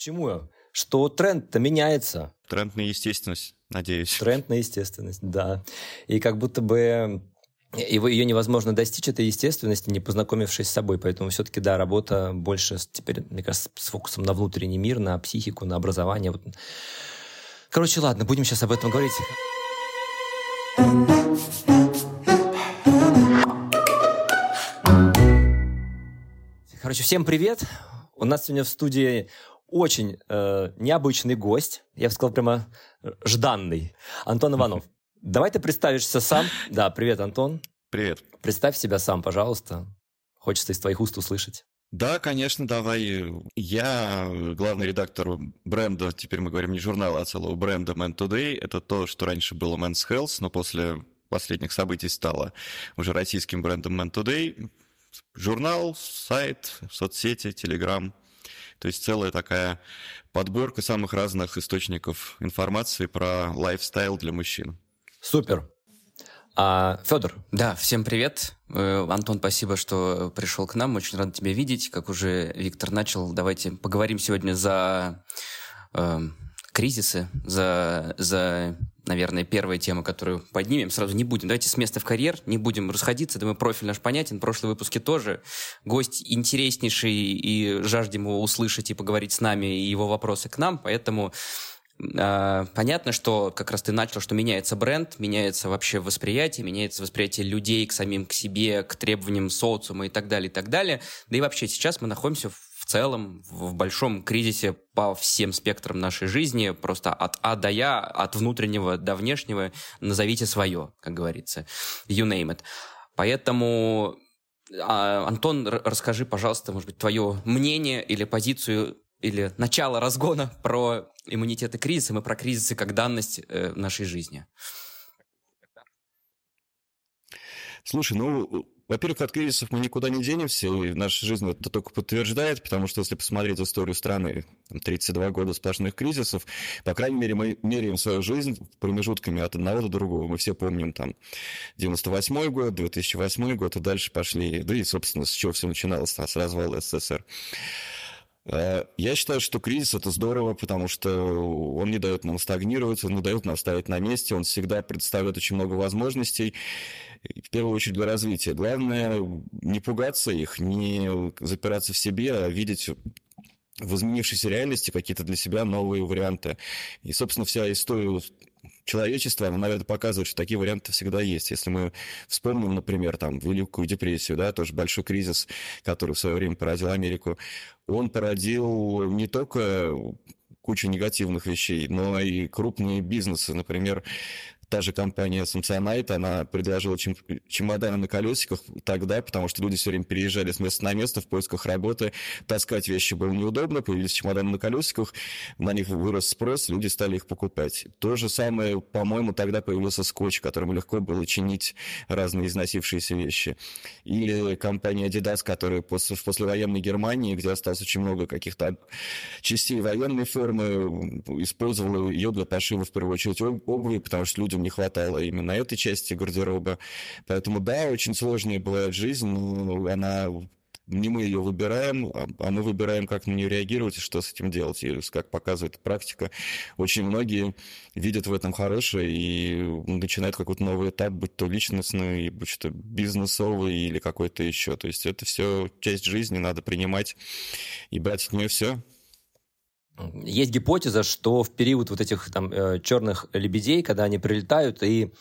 чему я? Что тренд-то меняется. Тренд на естественность, надеюсь. Тренд на естественность, да. И как будто бы его, ее невозможно достичь, этой естественности, не познакомившись с собой. Поэтому все-таки, да, работа больше теперь, мне кажется, с фокусом на внутренний мир, на психику, на образование. Вот. Короче, ладно, будем сейчас об этом говорить. Короче, всем привет. У нас сегодня в студии очень э, необычный гость. Я бы сказал прямо жданный. Антон Иванов. Давай ты представишься сам. Да, привет, Антон. Привет. Представь себя сам, пожалуйста. Хочется из твоих уст услышать. Да, конечно, давай. Я главный редактор бренда, теперь мы говорим не журнала, а целого бренда Man Today. Это то, что раньше было Men's Health, но после последних событий стало уже российским брендом Man Today. Журнал, сайт, соцсети, телеграм. То есть целая такая подборка самых разных источников информации про лайфстайл для мужчин. Супер. А, Федор. Да, всем привет. Э, Антон, спасибо, что пришел к нам. Очень рад тебя видеть. Как уже Виктор начал, давайте поговорим сегодня за э, кризисы, за, за, наверное, первая тема, которую поднимем. Сразу не будем. Давайте с места в карьер, не будем расходиться. Думаю, профиль наш понятен. В прошлом выпуске тоже. Гость интереснейший, и жаждем его услышать и поговорить с нами, и его вопросы к нам. Поэтому а, понятно, что как раз ты начал, что меняется бренд, меняется вообще восприятие, меняется восприятие людей к самим к себе, к требованиям социума и так далее, и так далее. Да и вообще сейчас мы находимся в целом в большом кризисе по всем спектрам нашей жизни, просто от А до Я, от внутреннего до внешнего, назовите свое, как говорится, you name it. Поэтому а, Антон, расскажи, пожалуйста, может быть, твое мнение или позицию или начало разгона про иммунитет и кризисы, мы про кризисы как данность э, нашей жизни. Слушай, ну, во-первых, от кризисов мы никуда не денемся, и наша жизнь это только подтверждает, потому что если посмотреть историю страны, там, 32 года сплошных кризисов, по крайней мере, мы меряем свою жизнь промежутками от одного до другого. Мы все помним там 98 год, 2008 год, и дальше пошли, да и, собственно, с чего все начиналось, с развала СССР. Э, я считаю, что кризис это здорово, потому что он не дает нам стагнировать, он не дает нам стоять на месте, он всегда представляет очень много возможностей, в первую очередь для развития. Главное не пугаться их, не запираться в себе, а видеть в изменившейся реальности какие-то для себя новые варианты. И, собственно, вся история человечества, она, наверное, показывает, что такие варианты всегда есть. Если мы вспомним, например, там, Великую депрессию, да, тоже большой кризис, который в свое время породил Америку, он породил не только кучу негативных вещей, но и крупные бизнесы, например, та же компания Samsonite, она предложила чем, чемоданы на колесиках тогда, потому что люди все время переезжали с места на место в поисках работы, таскать вещи было неудобно, появились чемоданы на колесиках, на них вырос спрос, люди стали их покупать. То же самое, по-моему, тогда появился скотч, которым легко было чинить разные износившиеся вещи. Или компания Adidas, которая после, в послевоенной Германии, где осталось очень много каких-то частей военной формы, использовала ее для пошива, в первую очередь, обуви, потому что людям не хватало именно этой части гардероба. Поэтому, да, очень сложная была жизнь, но она не мы ее выбираем, а, а мы выбираем, как на нее реагировать и что с этим делать. И как показывает практика, очень многие видят в этом хорошее и начинают какой-то новый этап, будь то личностный, будь то бизнесовый или какой-то еще. То есть это все часть жизни, надо принимать и брать от нее все. Есть гипотеза, что в период вот этих там э, черных лебедей, когда они прилетают и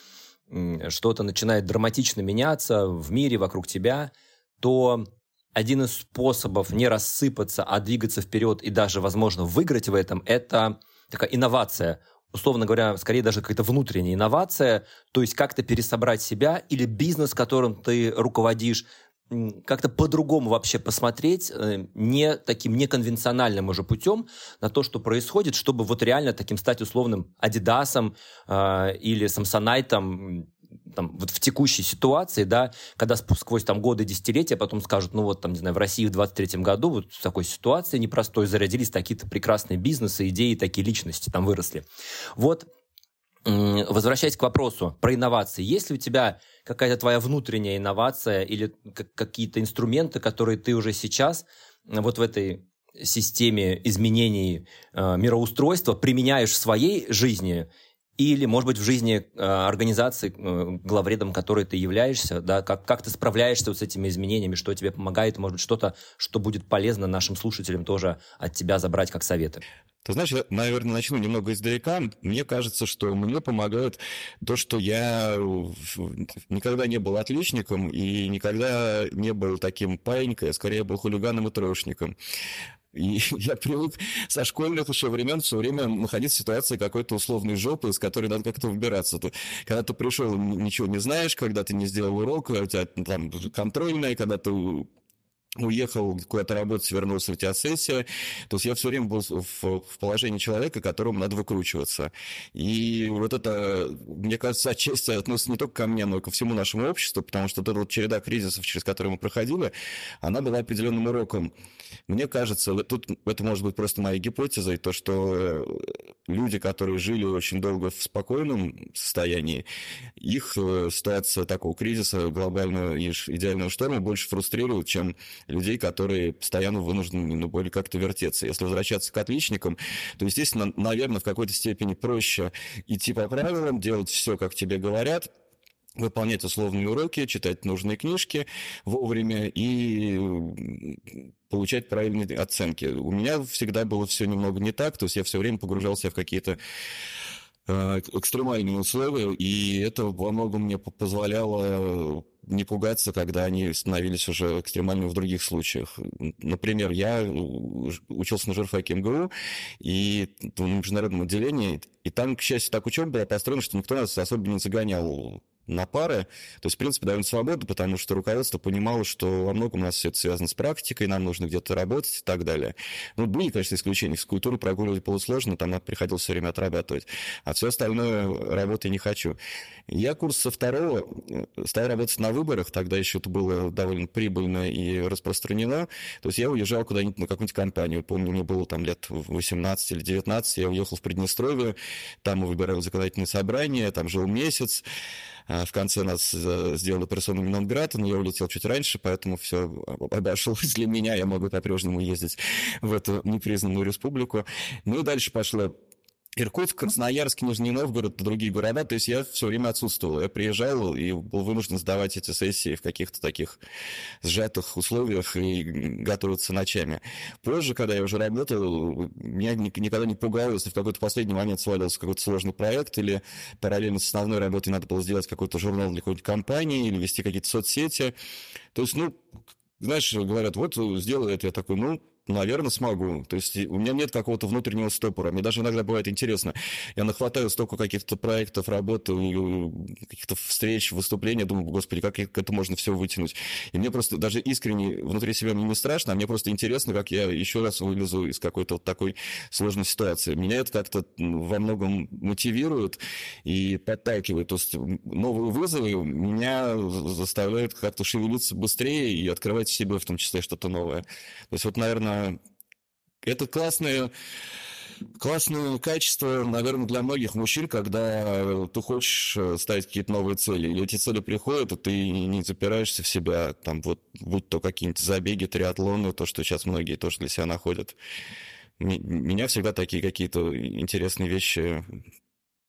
что-то начинает драматично меняться в мире вокруг тебя, то один из способов не рассыпаться, а двигаться вперед и даже, возможно, выиграть в этом, это такая инновация. Условно говоря, скорее даже какая-то внутренняя инновация, то есть как-то пересобрать себя или бизнес, которым ты руководишь, как-то по-другому вообще посмотреть, э, не таким неконвенциональным уже путем на то, что происходит, чтобы вот реально таким стать условным Адидасом э, или Самсонайтом, там, вот в текущей ситуации, да, когда сквозь там годы, десятилетия потом скажут, ну вот там, не знаю, в России в 23 году вот в такой ситуации непростой зародились такие-то прекрасные бизнесы, идеи, такие личности там выросли. Вот Возвращаясь к вопросу про инновации, есть ли у тебя какая-то твоя внутренняя инновация или какие-то инструменты, которые ты уже сейчас вот в этой системе изменений э, мироустройства применяешь в своей жизни или, может быть, в жизни э, организации, э, главредом которой ты являешься, да, как, как ты справляешься вот с этими изменениями, что тебе помогает, может быть, что-то, что будет полезно нашим слушателям тоже от тебя забрать как советы. Ты знаешь, я, наверное, начну немного издалека. Мне кажется, что мне помогает то, что я никогда не был отличником и никогда не был таким паинькой, а скорее был хулиганом и трошником. И я привык со школьных еще времен все время находиться в ситуации какой-то условной жопы, из которой надо как-то выбираться. Ты, когда ты пришел, ничего не знаешь, когда ты не сделал урок, у тебя там контрольная, когда ты уехал куда-то работать, вернулся, у тебя сессия. То есть я все время был в, в положении человека, которому надо выкручиваться. И вот это, мне кажется, отчасти относится не только ко мне, но и ко всему нашему обществу, потому что вот эта вот череда кризисов, через которые мы проходили, она была определенным уроком. Мне кажется, тут это может быть просто моя гипотеза, и то, что э, люди, которые жили очень долго в спокойном состоянии, их э, ситуация такого кризиса, глобального идеального шторма больше фрустрирует, чем людей, которые постоянно вынуждены ну, были как-то вертеться. Если возвращаться к отличникам, то, естественно, наверное, в какой-то степени проще идти по правилам, делать все, как тебе говорят, выполнять условные уроки, читать нужные книжки вовремя и получать правильные оценки. У меня всегда было все немного не так, то есть я все время погружался в какие-то э, экстремальные условия, и это во многом мне позволяло не пугаться, когда они становились уже экстремальными в других случаях. Например, я учился на журфаке МГУ и в международном отделении, и там, к счастью, так учеба была построена, что никто нас особо не загонял на пары. То есть, в принципе, довольно свободно, потому что руководство понимало, что во многом у нас все это связано с практикой, нам нужно где-то работать и так далее. Ну, были, конечно, исключения. Физкультуру прогуливать было сложно, там надо приходилось все время отрабатывать. А все остальное работать не хочу. Я курс со второго э, стал работать на выборах, тогда еще это было довольно прибыльно и распространено. То есть я уезжал куда-нибудь на какую-нибудь компанию. Помню, мне было там лет 18 или 19, я уехал в Приднестровье, там мы выбирали законодательное собрание, там жил месяц. А в конце нас э, сделали персону Минонграда, но я улетел чуть раньше, поэтому все обошлось для меня. Я могу по-прежнему ездить в эту непризнанную республику. Ну и дальше пошло Иркутск, Красноярск, Нижний Новгород, другие города. То есть я все время отсутствовал. Я приезжал и был вынужден сдавать эти сессии в каких-то таких сжатых условиях и готовиться ночами. Позже, когда я уже работал, меня никогда не пугало, если в какой-то последний момент свалился какой-то сложный проект или параллельно с основной работой надо было сделать какой-то журнал для какой-то компании или вести какие-то соцсети. То есть, ну, знаешь, говорят, вот сделай это. Я такой, ну, Наверное, смогу. То есть у меня нет какого-то внутреннего стопора. Мне даже иногда бывает интересно. Я нахватаю столько каких-то проектов, работы, каких-то встреч, выступлений. Думаю, господи, как это можно все вытянуть. И мне просто даже искренне внутри себя мне не страшно, а мне просто интересно, как я еще раз вылезу из какой-то вот такой сложной ситуации. Меня это как-то во многом мотивирует и подталкивает. То есть новые вызовы меня заставляют как-то шевелиться быстрее и открывать в себе в том числе что-то новое. То есть вот, наверное, это классное, классное качество, наверное, для многих мужчин, когда ты хочешь э, ставить какие-то новые цели. И эти цели приходят, и ты не запираешься в себя, там вот, будь то какие-нибудь забеги, триатлоны, то, что сейчас многие тоже для себя находят. Меня всегда такие какие-то интересные вещи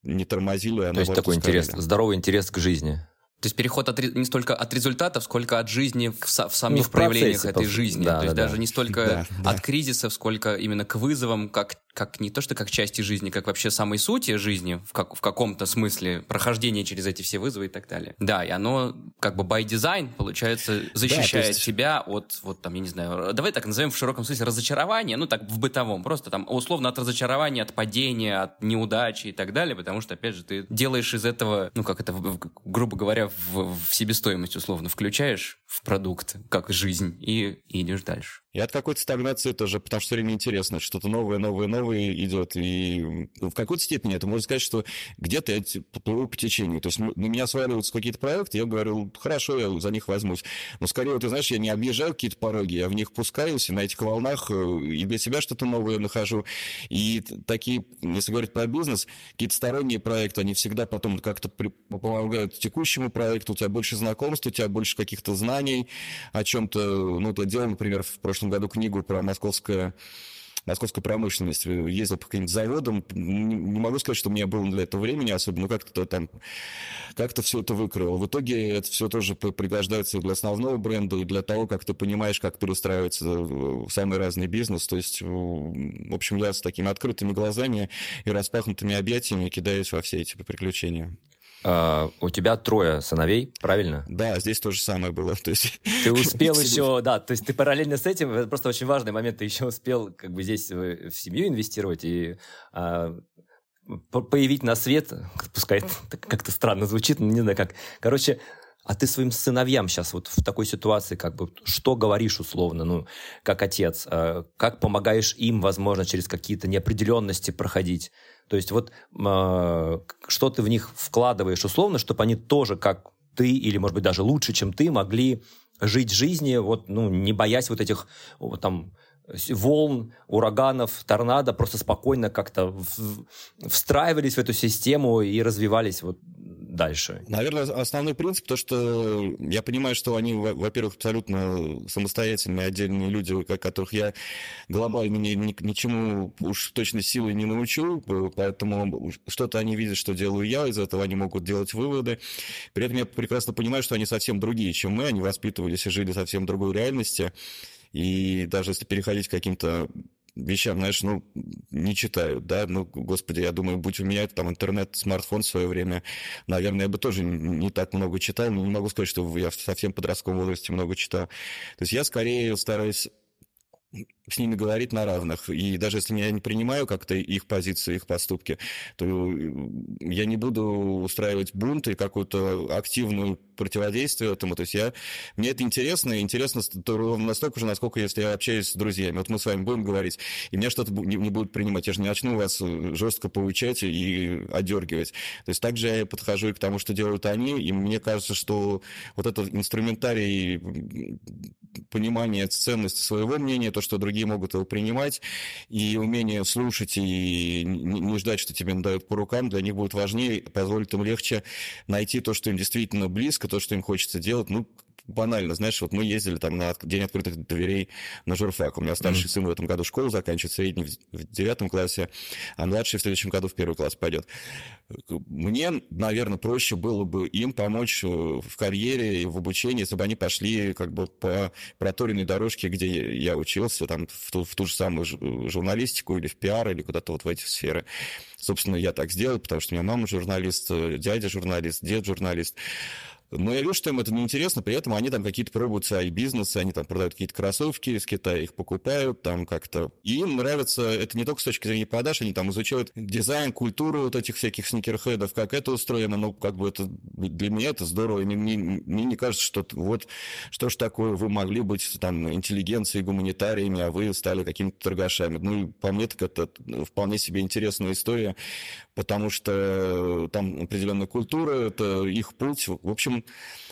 не тормозили, а То есть такой интерес, здоровый интерес к жизни. То есть переход от, не столько от результатов, сколько от жизни в, в самих ну, в проявлениях этой жизни. Да, То есть да, даже да. не столько да, от да. кризисов, сколько именно к вызовам, как как не то, что как части жизни, как вообще самой сути жизни в, как, в каком-то смысле, прохождение через эти все вызовы и так далее. Да, и оно как бы by design, получается, защищает да, есть... тебя от, вот там, я не знаю, давай так назовем в широком смысле разочарования, ну так в бытовом, просто там условно от разочарования, от падения, от неудачи и так далее, потому что, опять же, ты делаешь из этого, ну как это, грубо говоря, в, в себестоимость условно включаешь в продукт, как жизнь, и, и идешь дальше. И от какой-то стагнации тоже, потому что время интересно, что-то новое, новое, новое идет. И в какой-то степени это можно сказать, что где-то я плыву по течению. То есть на меня сваливаются какие-то проекты, я говорю, хорошо, я за них возьмусь. Но скорее, ты знаешь, я не объезжаю какие-то пороги, я в них пускаюсь, и на этих волнах э, и для себя что-то новое нахожу. И такие, если говорить про бизнес, какие-то сторонние проекты, они всегда потом как-то помогают текущему проекту, у тебя больше знакомств, у тебя больше каких-то знаний о чем-то. Ну, то дело, например, в прошлом прошлом году книгу про московское московскую промышленность, ездил по каким-то заводам. Не могу сказать, что у меня было для этого времени особенно, но как-то там, как-то все это выкрыло. В итоге это все тоже пригождается и для основного бренда, и для того, как ты понимаешь, как перестраивается в самый разный бизнес. То есть, в общем, я с такими открытыми глазами и распахнутыми объятиями кидаюсь во все эти приключения. Uh, у тебя трое сыновей, правильно? Да, здесь то же самое было. То есть... Ты успел еще, да, то есть ты параллельно с этим, это просто очень важный момент, ты еще успел как бы здесь в семью инвестировать и uh, появить на свет, пускай это как-то странно звучит, но не знаю как. Короче, а ты своим сыновьям сейчас вот в такой ситуации как бы что говоришь условно, ну, как отец, uh, как помогаешь им, возможно, через какие-то неопределенности проходить? То есть вот э, что ты в них вкладываешь условно, чтобы они тоже, как ты, или, может быть, даже лучше, чем ты, могли жить жизнью, вот, ну, не боясь вот этих вот, там волн, ураганов, торнадо, просто спокойно как-то встраивались в эту систему и развивались вот дальше? Наверное, основной принцип, то, что я понимаю, что они, во-первых, абсолютно самостоятельные, отдельные люди, которых я глобально ни, ни, ничему уж точно силой не научу, поэтому что-то они видят, что делаю я, из этого они могут делать выводы. При этом я прекрасно понимаю, что они совсем другие, чем мы, они воспитывались и жили совсем другой реальности. И даже если переходить к каким-то вещам, знаешь, ну, не читают, да, ну, господи, я думаю, будь у меня там интернет, смартфон в свое время, наверное, я бы тоже не так много читал, но не могу сказать, что я в совсем подростковом возрасте много читал. То есть я скорее стараюсь с ними говорить на равных. И даже если я не принимаю как-то их позиции, их поступки, то я не буду устраивать бунт и какую-то активную противодействие этому. То есть я, мне это интересно, и интересно настолько же, насколько если я общаюсь с друзьями. Вот мы с вами будем говорить, и меня что-то не, будут принимать. Я же не начну вас жестко поучать и одергивать. То есть также я подхожу и к тому, что делают они, и мне кажется, что вот этот инструментарий понимания ценности своего мнения, то, что другие могут его принимать, и умение слушать и не ждать, что тебе дают по рукам, для них будет важнее, позволит им легче найти то, что им действительно близко, то, что им хочется делать. Ну, банально, знаешь, вот мы ездили там на День открытых дверей на журфак. У меня старший mm-hmm. сын в этом году школу заканчивает, средний в девятом классе, а младший в следующем году в первый класс пойдет. Мне, наверное, проще было бы им помочь э, в карьере и в обучении, если бы они пошли как бы по проторенной дорожке, где я учился, там в ту, в ту же самую журналистику или в пиар, или куда-то вот в эти сферы. Собственно, я так сделал, потому что у меня мама журналист, э, дядя журналист, дед журналист. Но я вижу, что им это неинтересно, при этом они там какие-то пробуют свои бизнесы, они там продают какие-то кроссовки из Китая, их покупают там как-то. И им нравится, это не только с точки зрения продаж, они там изучают дизайн, культуру вот этих всяких сникерхедов, как это устроено, ну, как бы это для меня это здорово, и мне, мне, мне не кажется, что вот что ж такое, вы могли быть там интеллигенцией, гуманитариями, а вы стали какими-то торгашами. Ну, по мне, так это вполне себе интересная история, потому что там определенная культура, это их путь. В общем,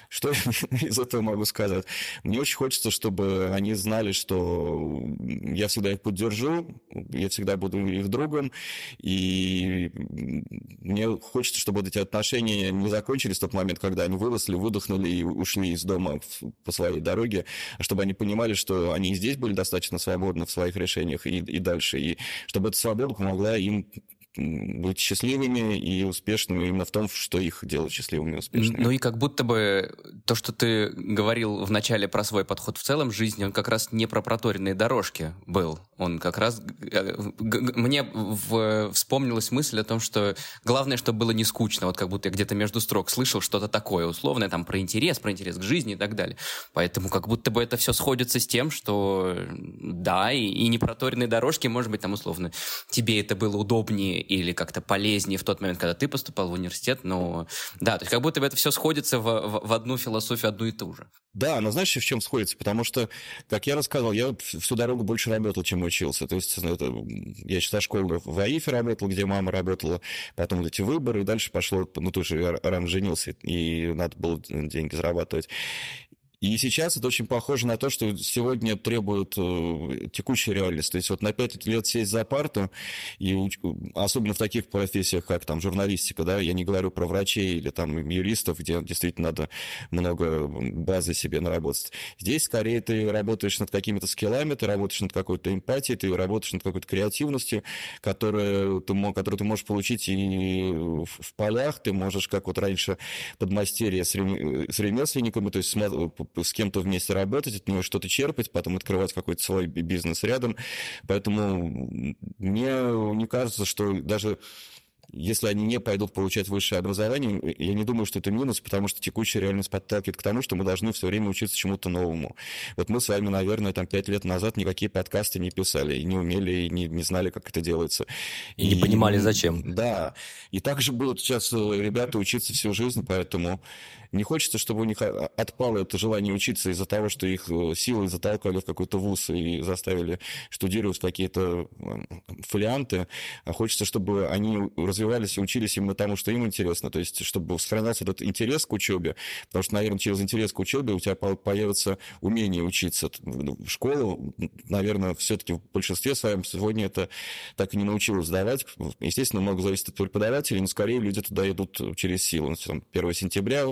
что из этого могу сказать? Мне очень хочется, чтобы они знали, что я всегда их поддержу, я всегда буду их другом, и мне хочется, чтобы вот эти отношения не закончились в тот момент, когда они выросли, выдохнули и ушли из дома по своей дороге, а чтобы они понимали, что они и здесь были достаточно свободны в своих решениях и, и дальше, и чтобы эта свобода помогла им быть счастливыми и успешными именно в том, что их делает счастливыми и успешными. Ну и как будто бы то, что ты говорил в начале про свой подход в целом жизни, он как раз не про проторенные дорожки был. Он как раз... Э, мне в... вспомнилась мысль о том, что главное, чтобы было не скучно. Вот как будто я где-то между строк слышал что-то такое условное, там про интерес, про интерес к жизни и так далее. Поэтому как будто бы это все сходится с тем, что да, и, и не проторенные дорожки, может быть, там условно тебе это было удобнее или как-то полезнее в тот момент, когда ты поступал в университет, но да, то есть как будто бы это все сходится в, в, в одну философию, одну и ту же. Да, но знаешь, в чем сходится? Потому что, как я рассказывал, я всю дорогу больше работал, чем учился. То есть ну, это, я считаю, школу в АИФе работал, где мама работала, потом эти выборы, и дальше пошло, ну, тоже рано женился, и надо было деньги зарабатывать. И сейчас это очень похоже на то, что сегодня требует э, текущая реальность. То есть вот на пять лет сесть за парту, и особенно в таких профессиях, как там журналистика, да, я не говорю про врачей или там юристов, где действительно надо много базы себе наработать. Здесь скорее ты работаешь над какими-то скиллами, ты работаешь над какой-то эмпатией, ты работаешь над какой-то креативностью, которую ты, которую ты можешь получить и в полях, ты можешь, как вот раньше подмастерье с ремесленниками, то есть с кем-то вместе работать, от него что-то черпать, потом открывать какой-то свой бизнес рядом. Поэтому мне не кажется, что даже если они не пойдут получать высшее образование, я не думаю, что это минус, потому что текущая реальность подталкивает к тому, что мы должны все время учиться чему-то новому. Вот мы с вами, наверное, там пять лет назад никакие подкасты не писали, и не умели, и не, не знали, как это делается. И, и не понимали, зачем. Да. И также будут сейчас ребята учиться всю жизнь, поэтому не хочется, чтобы у них отпало это желание учиться из-за того, что их э, силой затолкали в какой-то вуз и заставили штудировать какие-то фолианты, а хочется, чтобы они развивались и учились именно тому, что им интересно, то есть чтобы сохранялся этот интерес к учебе, потому что, наверное, через интерес к учебе у тебя появится умение учиться. В школу, наверное, все-таки в большинстве своем сегодня это так и не научилось сдавать. Естественно, много зависит от преподавателей, но скорее люди туда идут через силу. 1 сентября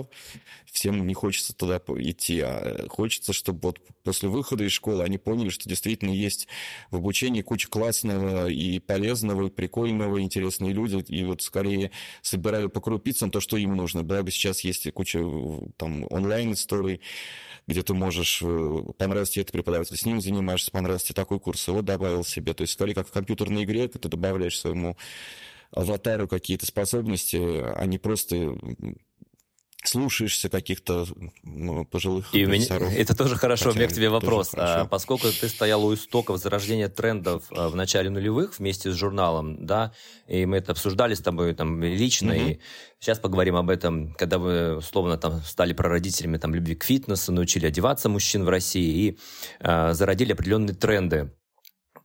всем не хочется туда идти, а хочется, чтобы вот после выхода из школы они поняли, что действительно есть в обучении куча классного и полезного, и прикольного, интересные люди, вот скорее собирали по крупицам то, что им нужно. Благо сейчас есть куча там онлайн-историй, где ты можешь, э, понравится тебе этот преподаватель, с ним занимаешься, понравится тебе такой курс, вот добавил себе. То есть скорее как в компьютерной игре, ты добавляешь своему аватару какие-то способности, а не просто слушаешься каких-то ну, пожилых И профессоров. Меня, это тоже хорошо. Хотя у меня к тебе вопрос. А, поскольку ты стоял у истоков зарождения трендов а, в начале нулевых вместе с журналом, да, и мы это обсуждали с тобой там лично, угу. и сейчас поговорим об этом, когда вы, условно, там стали прародителями там, любви к фитнесу, научили одеваться мужчин в России и а, зародили определенные тренды.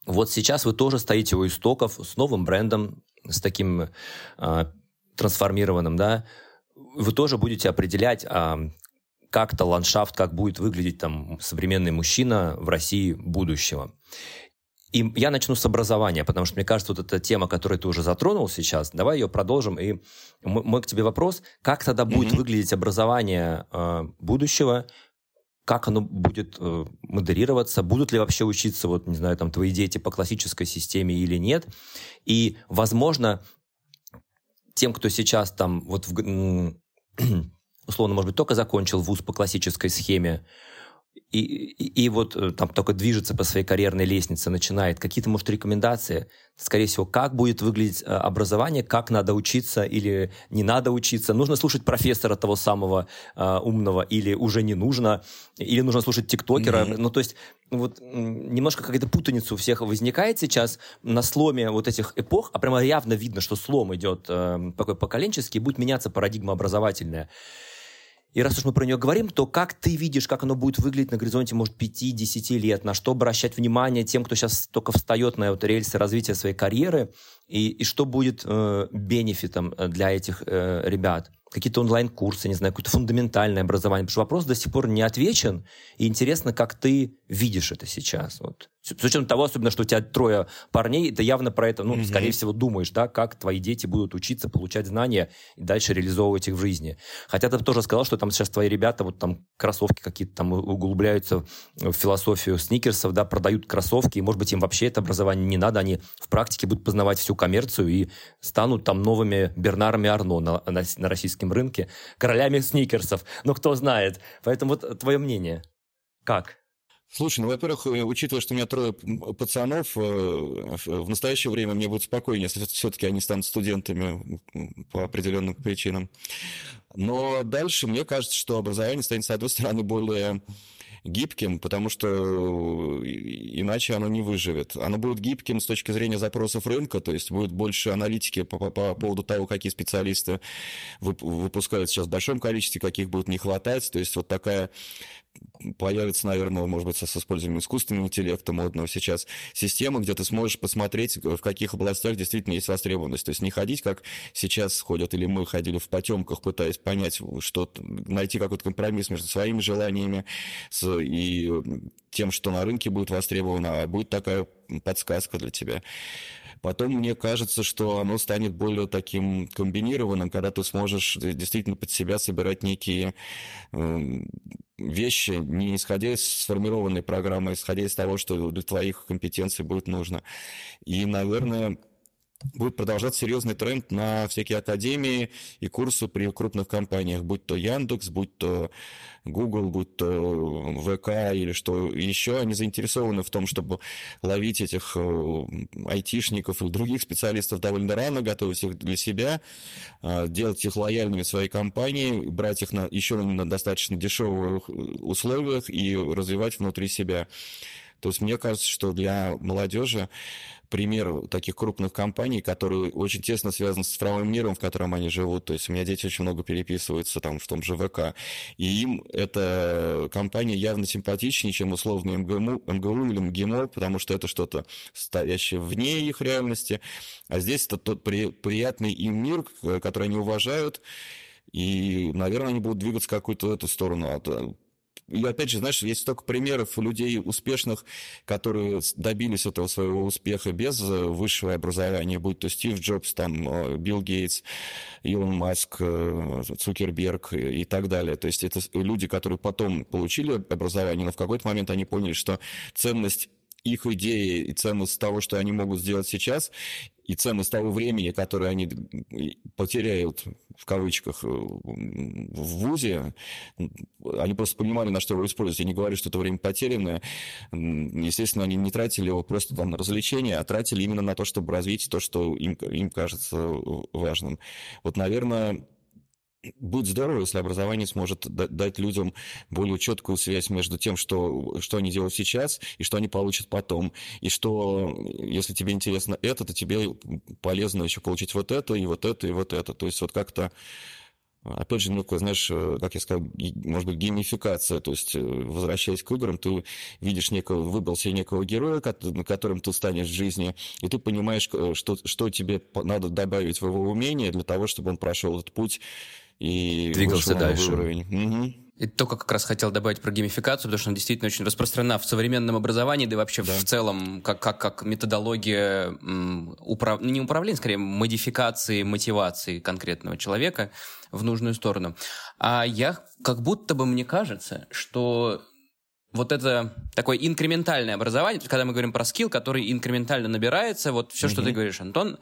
Вот сейчас вы тоже стоите у истоков с новым брендом, с таким а, трансформированным, да, вы тоже будете определять а, как-то ландшафт, как будет выглядеть там современный мужчина в России будущего. И я начну с образования, потому что мне кажется, вот эта тема, которую ты уже затронул сейчас, давай ее продолжим. И мой к тебе вопрос, как тогда будет mm-hmm. выглядеть образование э, будущего, как оно будет э, модерироваться, будут ли вообще учиться, вот, не знаю, там, твои дети по классической системе или нет. И, возможно, тем, кто сейчас там вот в, условно, может быть, только закончил вуз по классической схеме, и, и, и вот э, там только движется по своей карьерной лестнице, начинает. Какие-то, может, рекомендации? Скорее всего, как будет выглядеть э, образование, как надо учиться или не надо учиться? Нужно слушать профессора того самого э, умного или уже не нужно? Или нужно слушать тиктокера? Mm-hmm. Ну, то есть вот немножко какая-то путаница у всех возникает сейчас на сломе вот этих эпох, а прямо явно видно, что слом идет э, такой поколенческий, будет меняться парадигма образовательная. И раз уж мы про нее говорим, то как ты видишь, как оно будет выглядеть на горизонте, может, 5-10 лет? На что обращать внимание тем, кто сейчас только встает на вот рельсы развития своей карьеры? И, и что будет э, бенефитом э, для этих э, ребят? Какие-то онлайн-курсы, не знаю, какое-то фундаментальное образование? Потому что вопрос до сих пор не отвечен. И интересно, как ты видишь это сейчас. Вот. С учетом того, особенно, что у тебя трое парней, ты явно про это, ну, mm-hmm. скорее всего, думаешь, да, как твои дети будут учиться, получать знания и дальше реализовывать их в жизни. Хотя ты тоже сказал, что там сейчас твои ребята, вот там кроссовки какие-то там углубляются в философию сникерсов, да, продают кроссовки, и, может быть, им вообще это образование не надо, они в практике будут познавать всю коммерцию и станут там новыми Бернарами Арно на, на, на российском рынке, королями сникерсов. Ну, кто знает. Поэтому вот твое мнение. Как? Слушай, ну, во-первых, э, учитывая, что у меня трое пацанов, э, в настоящее время мне будет спокойнее, если все-таки они станут студентами по определенным причинам. Но дальше мне кажется, что образование станет, с одной стороны, более гибким, потому что э, иначе оно не выживет. Оно будет гибким с точки зрения запросов рынка, то есть будет больше аналитики по, по, по поводу того, какие специалисты выпускают сейчас в большом количестве, каких будет не хватать. То есть вот такая появится, наверное, может быть, с использованием искусственного интеллекта модного сейчас, система, где ты сможешь посмотреть, в каких областях действительно есть востребованность. То есть не ходить, как сейчас ходят, или мы ходили в потемках, пытаясь понять, что найти какой-то компромисс между своими желаниями и тем, что на рынке будет востребовано, а будет такая подсказка для тебя. Потом мне кажется, что оно станет более таким комбинированным, когда ты сможешь действительно под себя собирать некие эм, вещи, не исходя из сформированной программы, а исходя из того, что для твоих компетенций будет нужно. И, наверное, будет продолжаться серьезный тренд на всякие академии и курсы при крупных компаниях, будь то Яндекс, будь то Google, будь то ВК или что еще. Они заинтересованы в том, чтобы ловить этих э, айтишников или других специалистов довольно рано, готовить их для себя, э, делать их лояльными своей компании, брать их на, еще на достаточно дешевых условиях и развивать внутри себя. То есть мне кажется, что для молодежи пример таких крупных компаний, которые очень тесно связаны с цифровым миром, в котором они живут. То есть у меня дети очень много переписываются там в том же ВК. И им эта компания явно симпатичнее, чем условный МГУ, МГУ или МГИМО, потому что это что-то стоящее вне их реальности. А здесь это тот при, приятный им мир, который они уважают. И, наверное, они будут двигаться в какую-то эту сторону. И опять же, знаешь, есть столько примеров людей успешных, которые добились этого своего успеха без э, высшего образования, будь то Стив Джобс, там, э, Билл Гейтс, Илон Маск, э, Цукерберг и так далее. То есть это люди, которые потом получили образование, но в какой-то момент они поняли, что ценность их идеи и ценность того, что они могут сделать сейчас, и ценность того времени, которое они потеряют, в кавычках, э, в ВУЗе, они просто понимали, на что его использовать. Я не говорю, что это время потерянное. Естественно, они не тратили его просто там на развлечения, а тратили именно на то, чтобы развить то, что им, им кажется важным. Вот, наверное, будет здорово, если образование сможет дать людям более четкую связь между тем, что, что они делают сейчас, и что они получат потом. И что, если тебе интересно это, то тебе полезно еще получить вот это, и вот это, и вот это. То есть вот как-то Опять же, ну, знаешь, как я сказал, может быть, геймификация, то есть, возвращаясь к играм, ты видишь некого, выбрал себе некого героя, которым ты станешь в жизни, и ты понимаешь, что, что тебе надо добавить в его умение для того, чтобы он прошел этот путь и двигался дальше. Уровень. Угу. И только как раз хотел добавить про геймификацию, потому что она действительно очень распространена в современном образовании, да и вообще да. в целом как, как, как методология управ... не управления, скорее модификации, мотивации конкретного человека в нужную сторону. А я как будто бы мне кажется, что вот это такое инкрементальное образование, то есть когда мы говорим про скилл, который инкрементально набирается, вот все, mm что ты говоришь, Антон,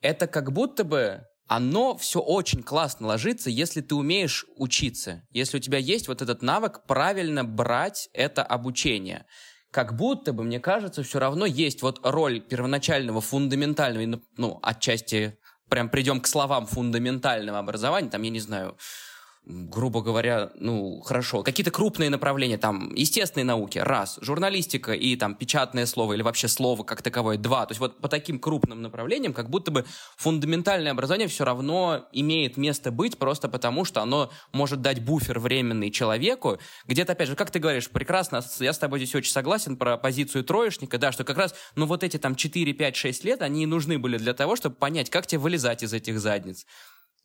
это как будто бы оно все очень классно ложится, если ты умеешь учиться, если у тебя есть вот этот навык правильно брать это обучение. Как будто бы, мне кажется, все равно есть вот роль первоначального фундаментального, ну, отчасти прям придем к словам фундаментального образования, там, я не знаю, грубо говоря, ну, хорошо, какие-то крупные направления, там, естественные науки, раз, журналистика и там печатное слово или вообще слово как таковое, два. То есть вот по таким крупным направлениям как будто бы фундаментальное образование все равно имеет место быть просто потому, что оно может дать буфер временный человеку. Где-то, опять же, как ты говоришь, прекрасно, я с тобой здесь очень согласен про позицию троечника, да, что как раз, ну, вот эти там 4, 5, 6 лет, они нужны были для того, чтобы понять, как тебе вылезать из этих задниц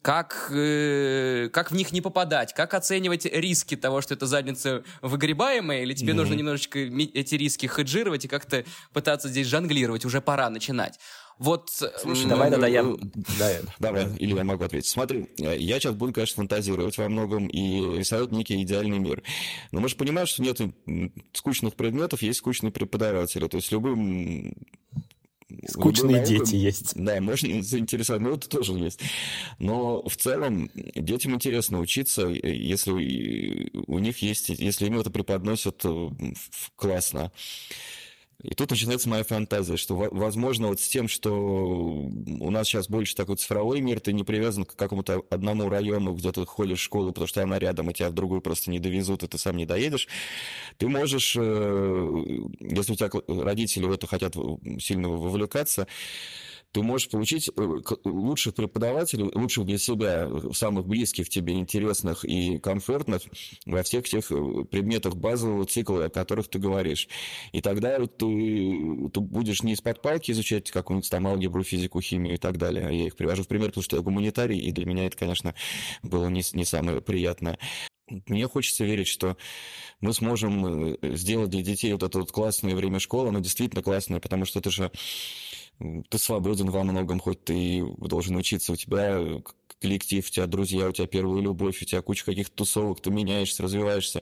как, э, как в них не попадать, как оценивать риски того, что эта задница выгребаемая, или тебе mm-hmm. нужно немножечко эти риски хеджировать и как-то пытаться здесь жонглировать, уже пора начинать. Вот... Слушай, ну, давай тогда я... Да, давай, или я могу ответить. Смотри, я сейчас буду, конечно, фантазировать во многом и рисовать некий идеальный мир. Но мы же понимаем, что нет скучных предметов, есть скучные преподаватели. То есть любым Скучные дети есть. Да, можно заинтересовать, но это тоже есть. Но в целом детям интересно учиться, если у них есть, если им это преподносят э, классно. И тут начинается моя фантазия, что, возможно, вот с тем, что у нас сейчас больше такой цифровой мир, ты не привязан к какому-то одному району, где ты ходишь в школу, потому что она рядом, и тебя в другую просто не довезут, и ты сам не доедешь. Ты можешь, э, если у тебя родители в это хотят сильно вовлекаться, ты можешь получить э, лучших преподавателей, лучших для себя, самых близких тебе, интересных и комфортных во всех тех э, предметах базового цикла, о которых ты говоришь. И тогда ты, ты будешь не из-под палки изучать какую-нибудь там алгебру, физику, химию и так далее. Я их привожу в пример, потому что я гуманитарий, и для меня это, конечно, было не, не самое приятное. Мне хочется верить, что мы сможем э, сделать для детей вот это вот классное время школы, оно действительно классное, потому что это же ты свободен во многом, хоть ты должен учиться, у тебя коллектив, у тебя друзья, у тебя первая любовь, у тебя куча каких-то тусовок, ты меняешься, развиваешься.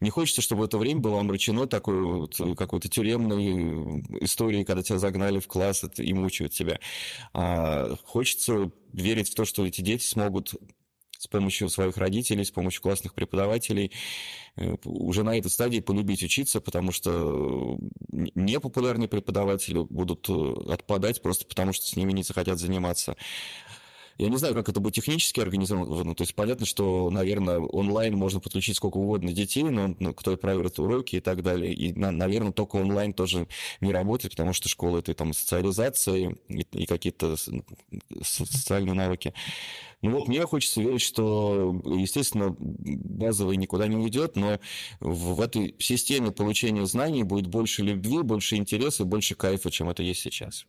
Не хочется, чтобы это время было омрачено такой вот какой-то тюремной историей, когда тебя загнали в класс и мучают тебя. А хочется верить в то, что эти дети смогут с помощью своих родителей, с помощью классных преподавателей э, уже на этой стадии полюбить учиться, потому что непопулярные преподаватели будут э, отпадать просто потому, что с ними не захотят заниматься. Я не знаю, как это будет технически организовано. То есть понятно, что, наверное, онлайн можно подключить сколько угодно детей, но ну, кто проверит уроки и так далее. И, наверное, только онлайн тоже не работает, потому что школа — это там социализация и, и какие-то социальные навыки. Ну вот мне хочется верить, что, естественно, базовый никуда не уйдет, но в этой системе получения знаний будет больше любви, больше интереса, больше кайфа, чем это есть сейчас.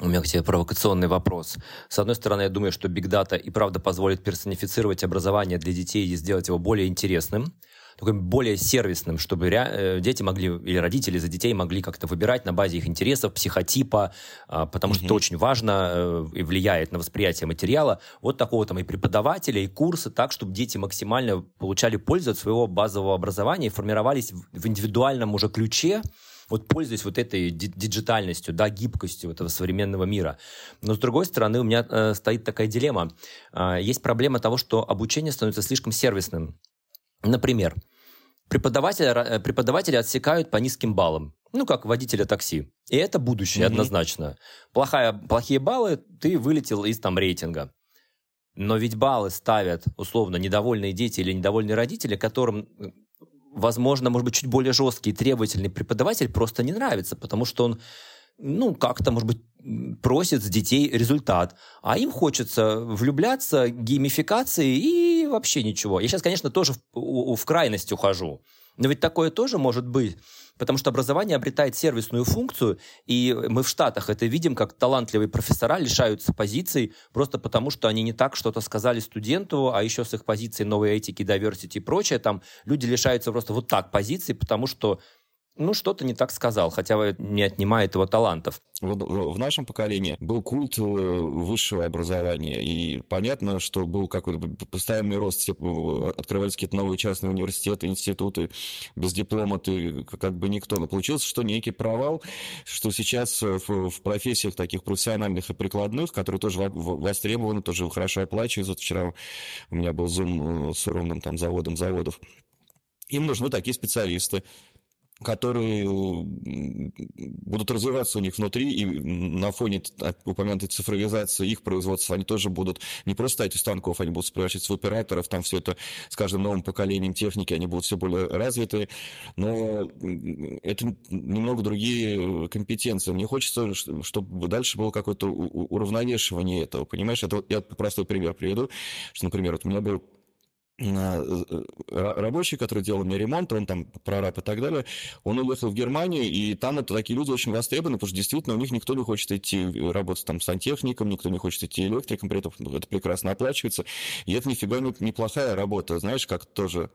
У меня к тебе провокационный вопрос. С одной стороны, я думаю, что Big Data и правда позволит персонифицировать образование для детей и сделать его более интересным, таким более сервисным, чтобы э, дети могли, или родители за детей могли как-то выбирать на базе их интересов, психотипа, а, потому что mm-hmm. это очень важно э, и влияет на восприятие материала. Вот такого там и преподавателя, и курсы, так, чтобы дети максимально получали пользу от своего базового образования и формировались в индивидуальном уже ключе, вот пользуясь вот этой диджитальностью, да, гибкостью этого современного мира. Но с другой стороны, у меня э, стоит такая дилемма. Э, есть проблема того, что обучение становится слишком сервисным. Например, преподаватели, э, преподаватели отсекают по низким баллам. Ну, как водителя такси. И это будущее mm-hmm. однозначно. Плохая, плохие баллы, ты вылетел из там рейтинга. Но ведь баллы ставят, условно, недовольные дети или недовольные родители, которым возможно, может быть, чуть более жесткий и требовательный преподаватель просто не нравится, потому что он ну, как-то, может быть, просит с детей результат, а им хочется влюбляться, геймификации и вообще ничего. Я сейчас, конечно, тоже в, в крайность ухожу, но ведь такое тоже может быть. Потому что образование обретает сервисную функцию, и мы в Штатах это видим, как талантливые профессора лишаются позиций просто потому, что они не так что-то сказали студенту, а еще с их позиции новой этики, diversity и прочее, там люди лишаются просто вот так позиций, потому что ну, что-то не так сказал, хотя не отнимает его талантов. Вот в нашем поколении был культ э, высшего образования, и понятно, что был какой-то постоянный рост, э, открывались какие-то новые частные университеты, институты, без диплома ты как бы никто. Но получилось, что некий провал, что сейчас э, в, в профессиях таких профессиональных и прикладных, которые тоже востребованы, тоже хорошо оплачиваются. Вчера у меня был зум с ровным там заводом заводов, им нужны такие специалисты которые будут развиваться у них внутри, и на фоне упомянутой цифровизации их производства они тоже будут не просто у станков, они будут превращаться в операторов, там все это с каждым новым поколением техники, они будут все более развиты, но это немного другие компетенции. Мне хочется, чтобы дальше было какое-то уравновешивание этого, понимаешь? Это я простой пример приведу, что, например, вот у меня был Э, э, рабочий, который делал мне ремонт, он там прораб и так далее, он уехал в Германию, и там это такие люди очень востребованы, потому что действительно у них никто не хочет идти работать там сантехником, никто не хочет идти электриком, при этом это прекрасно оплачивается, и это нифига не, неплохая работа, знаешь, как тоже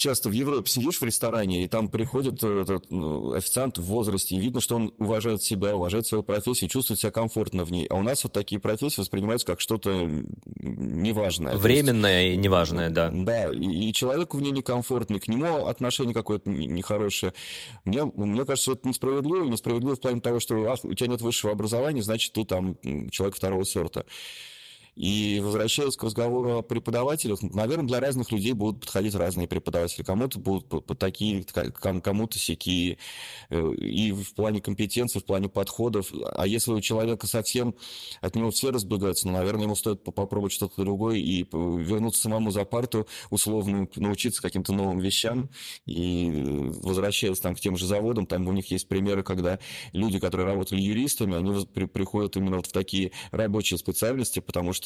часто в Европе сидишь в ресторане, и там приходит э, этот ну, официант в возрасте, и видно, что он уважает себя, уважает свою профессию, чувствует себя комфортно в ней. А у нас вот такие профессии воспринимаются как что-то неважное. Временное есть, и неважное, да. Да, и, и человеку в ней некомфортно, к нему отношение какое-то нехорошее. Мне, мне кажется, это несправедливо, несправедливо в плане того, что а, у тебя нет высшего образования, значит, ты там человек второго сорта. И возвращаясь к разговору о преподавателях, наверное, для разных людей будут подходить разные преподаватели. Кому-то будут такие, кому-то сякие. Э, и в плане компетенции, в плане подходов. А если у человека совсем от него все разбегаются, ну, наверное, ему стоит попробовать что-то другое и вернуться самому за парту, условно научиться каким-то новым вещам. И э, возвращаясь там к тем же заводам, там у них есть примеры, когда люди, которые работали юристами, они приходят именно вот в такие рабочие специальности, потому что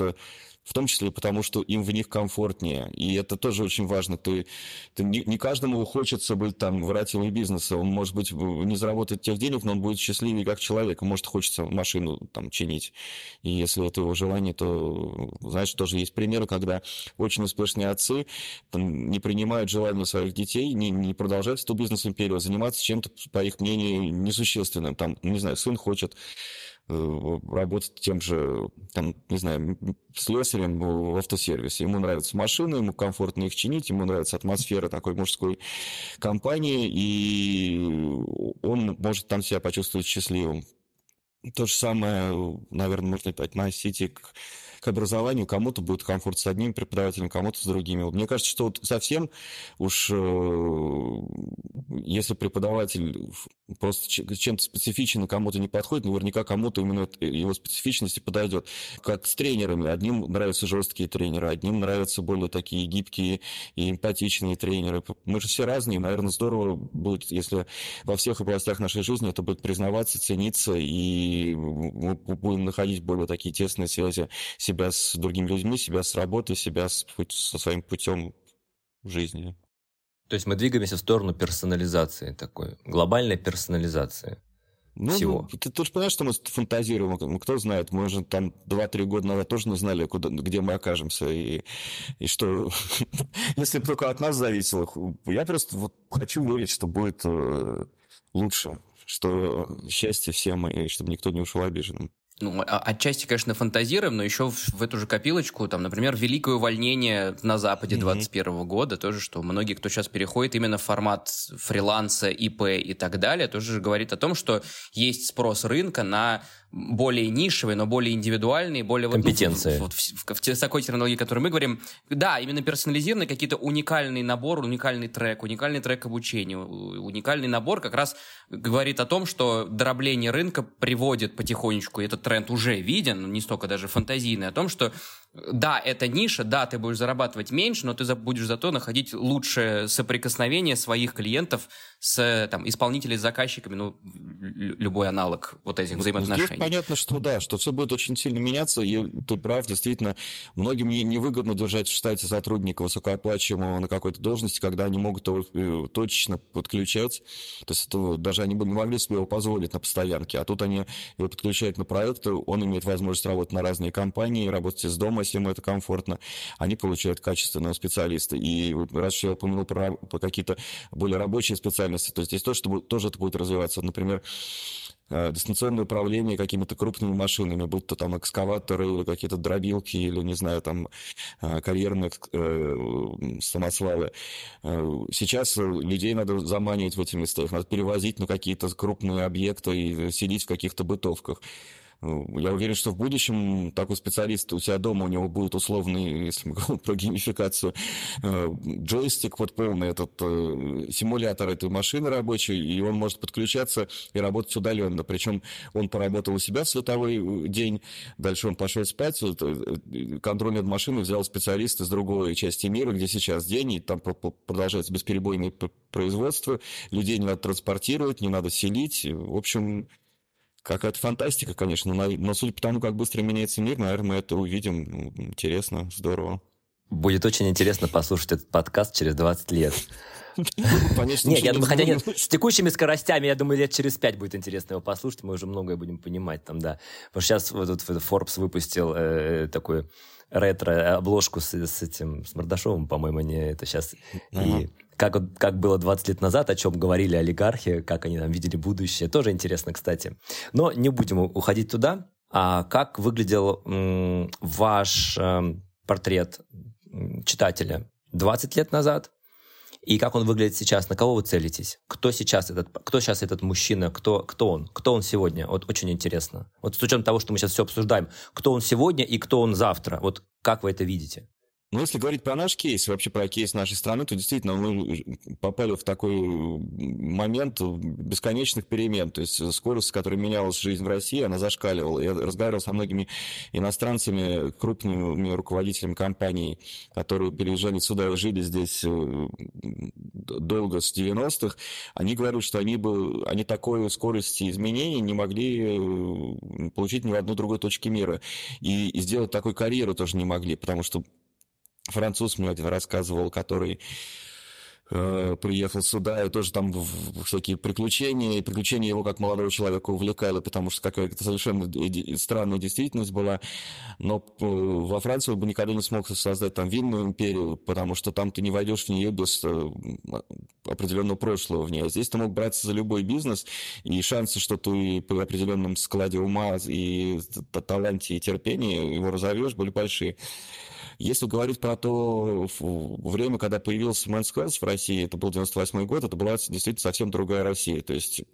в том числе потому, что им в них комфортнее. И это тоже очень важно. Ты, ты не, не каждому хочется быть там вратилом бизнеса. Он, может быть, не заработает тех денег, но он будет счастливее как человек. Может, хочется машину там чинить. И если это его желание, то, знаешь, тоже есть примеры, когда очень успешные отцы там, не принимают желания своих детей, не, не продолжать эту бизнес-империю, а заниматься чем-то, по их мнению, несущественным. Там, не знаю, сын хочет Э, работать тем же, там, не знаю, слесарем в автосервисе. Ему нравятся машины, ему комфортно их чинить, ему нравится атмосфера такой мужской компании, и он может там себя почувствовать счастливым. То же самое, наверное, можно относить и к к образованию. Кому-то будет комфорт с одним преподавателем, кому-то с другими. Мне кажется, что вот совсем уж э, если преподаватель просто чем-то специфичен, кому-то не подходит, наверняка кому-то именно его специфичности подойдет. Как с тренерами. Одним нравятся жесткие тренеры, одним нравятся более такие гибкие и эмпатичные тренеры. Мы же все разные. Наверное, здорово будет, если во всех областях нашей жизни это будет признаваться, цениться, и мы будем находить более такие тесные связи себя с другими людьми, себя с работой, себя с, со своим путем жизни. То есть мы двигаемся в сторону персонализации такой, глобальной персонализации ну, всего. Ну, ты тоже понимаешь, что мы фантазируем, ну, кто знает, мы же там 2-3 года назад тоже не знали, куда, где мы окажемся, и, и что, если бы только от нас зависело, я просто вот хочу верить, что будет э, лучше, что счастье всем, и чтобы никто не ушел обиженным ну, отчасти, конечно, фантазируем, но еще в, в эту же копилочку, там, например, великое увольнение на Западе mm-hmm. 21 года, тоже, что многие, кто сейчас переходит именно в формат фриланса, ИП и так далее, тоже говорит о том, что есть спрос рынка на более нишевые, но более индивидуальные, более... Компетенции. Вот, в, в, в, в такой терминологии, о которой мы говорим. Да, именно персонализированный какие-то уникальный набор, уникальный трек, уникальный трек обучения, уникальный набор как раз говорит о том, что дробление рынка приводит потихонечку, и этот тренд уже виден, не столько даже фантазийный, о том, что да, это ниша, да, ты будешь зарабатывать меньше, но ты будешь зато находить лучшее соприкосновение своих клиентов с там, исполнителями, заказчиками, ну, любой аналог вот этих взаимоотношений. Здесь понятно, что да, что все будет очень сильно меняться, и ты прав, действительно, многим невыгодно держать в штате сотрудника высокооплачиваемого на какой-то должности, когда они могут его э, точечно подключать, то есть это, даже они бы не могли себе его позволить на постоянке, а тут они его подключают на проект, он имеет возможность работать на разные компании, работать из дома, если ему это комфортно, они получают качественного специалиста. И раз я упомянул про, про какие-то более рабочие специальности, то здесь тоже, тоже это будет развиваться. Например, э, дистанционное управление какими-то крупными машинами, будь то там экскаваторы или какие-то дробилки, или, не знаю, там э, карьерные э, самосвалы. Сейчас людей надо заманивать в эти места, их надо перевозить на какие-то крупные объекты и сидеть в каких-то бытовках. Я уверен, что в будущем такой специалист у себя дома, у него будет условный, если мы говорим про геймификацию, э, джойстик, вот полный этот э, симулятор этой машины рабочей, и он может подключаться и работать удаленно. Причем он поработал у себя в световой э, день, дальше он пошел спать, контроль над машиной взял специалист из другой части мира, где сейчас день, и там продолжается бесперебойное производство, людей не надо транспортировать, не надо селить. В общем, Какая-то фантастика, конечно, но, но судя по тому, как быстро меняется мир, наверное, мы это увидим. Интересно, здорово. Будет очень интересно послушать этот подкаст через 20 лет. Нет, я думаю, хотя нет, с текущими скоростями, я думаю, лет через пять будет интересно его послушать, мы уже многое будем понимать там, да. Потому что сейчас вот Forbes выпустил э, такой ретро-обложку с, с этим, с Мордашовым, по-моему, они это сейчас... И как, как было 20 лет назад, о чем говорили олигархи, как они там видели будущее. Тоже интересно, кстати. Но не будем уходить туда. А как выглядел м, ваш э, портрет читателя 20 лет назад и как он выглядит сейчас, на кого вы целитесь? Кто сейчас этот, кто сейчас этот мужчина, кто, кто он, кто он сегодня? Вот очень интересно. Вот с учетом того, что мы сейчас все обсуждаем, кто он сегодня и кто он завтра, вот как вы это видите? Ну, если говорить про наш кейс, вообще про кейс нашей страны, то действительно мы попали в такой момент бесконечных перемен. То есть скорость, с которой менялась жизнь в России, она зашкаливала. Я разговаривал со многими иностранцами, крупными руководителями компаний, которые переезжали сюда жили здесь э, долго, с 90-х. Они говорят, что они, бы, они такой скорости изменений не могли э, получить ни в одной другой точке мира. И, и сделать такой карьеру тоже не могли, потому что француз мне рассказывал, который э, приехал сюда, и тоже там всякие приключения, и приключения его как молодого человека увлекало, потому что какая-то совершенно странная действительность была. Но э, во Франции он бы никогда не смог создать там винную империю, потому что там ты не войдешь в нее без э, определенного прошлого в ней. А здесь ты мог браться за любой бизнес, и шансы, что ты по определенном складе ума и таланте и терпении его разовьешь, были большие. Если говорить про то время, когда появился Men's Class в России, это был 98 год, это была действительно совсем другая Россия. То есть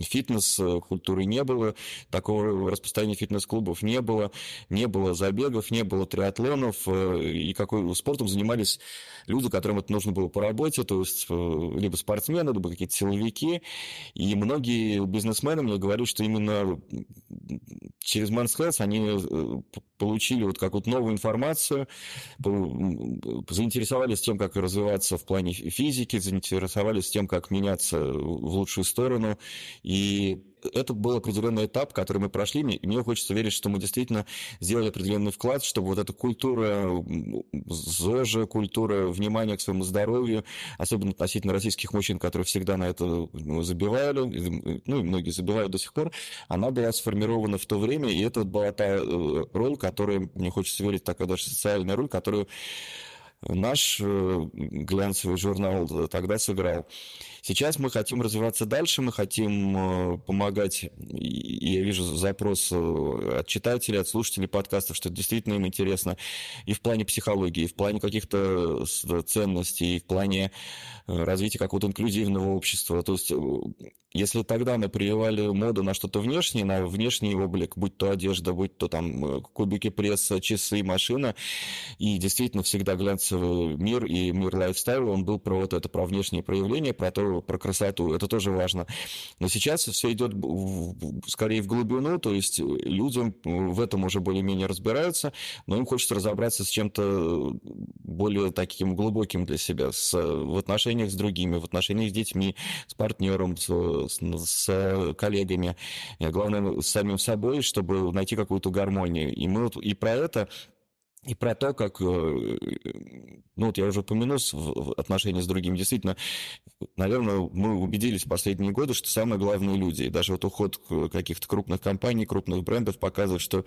фитнес-культуры э, не было, такого распространения фитнес-клубов не было, не было забегов, не было триатлонов, э, и какой спортом занимались люди, которым это нужно было по работе, то есть э, либо спортсмены, либо какие-то силовики, и многие бизнесмены мне говорят, что именно через Men's Health они получили вот какую-то новую информацию, заинтересовались тем, как развиваться в плане физики, заинтересовались тем, как меняться в лучшую сторону, и это был определенный этап, который мы прошли, и мне хочется верить, что мы действительно сделали определенный вклад, чтобы вот эта культура ЗОЖа, культура внимания к своему здоровью, особенно относительно российских мужчин, которые всегда на это ну, забивали, ну и многие забивают до сих пор, она была сформирована в то время, и это была та э, роль, которая, мне хочется верить, такая даже социальная роль, которую наш э, глянцевый журнал тогда сыграл. Сейчас мы хотим развиваться дальше, мы хотим э, помогать, я вижу запрос э, от читателей, от слушателей подкастов, что действительно им интересно и в плане психологии, и в плане каких-то ценностей, и в плане э, развития какого-то инклюзивного общества. То есть если тогда мы прививали моду на что-то внешнее, на внешний облик, будь то одежда, будь то там кубики пресса, часы, машина, и действительно всегда глянцевый мир и мир лайфстайла, он был про вот это, про внешние проявления, про то, про красоту, это тоже важно. Но сейчас все идет скорее в глубину, то есть людям в этом уже более-менее разбираются, но им хочется разобраться с чем-то более таким глубоким для себя, с, в отношениях с другими, в отношениях с детьми, с партнером, с, с, коллегами, главное, с самим собой, чтобы найти какую-то гармонию. И мы вот и про это и про то, как, э, ну вот я уже упомянул в отношении с другими, действительно, наверное, мы убедились в последние годы, что самое главное люди. И даже вот уход каких-то крупных компаний, крупных брендов показывает, что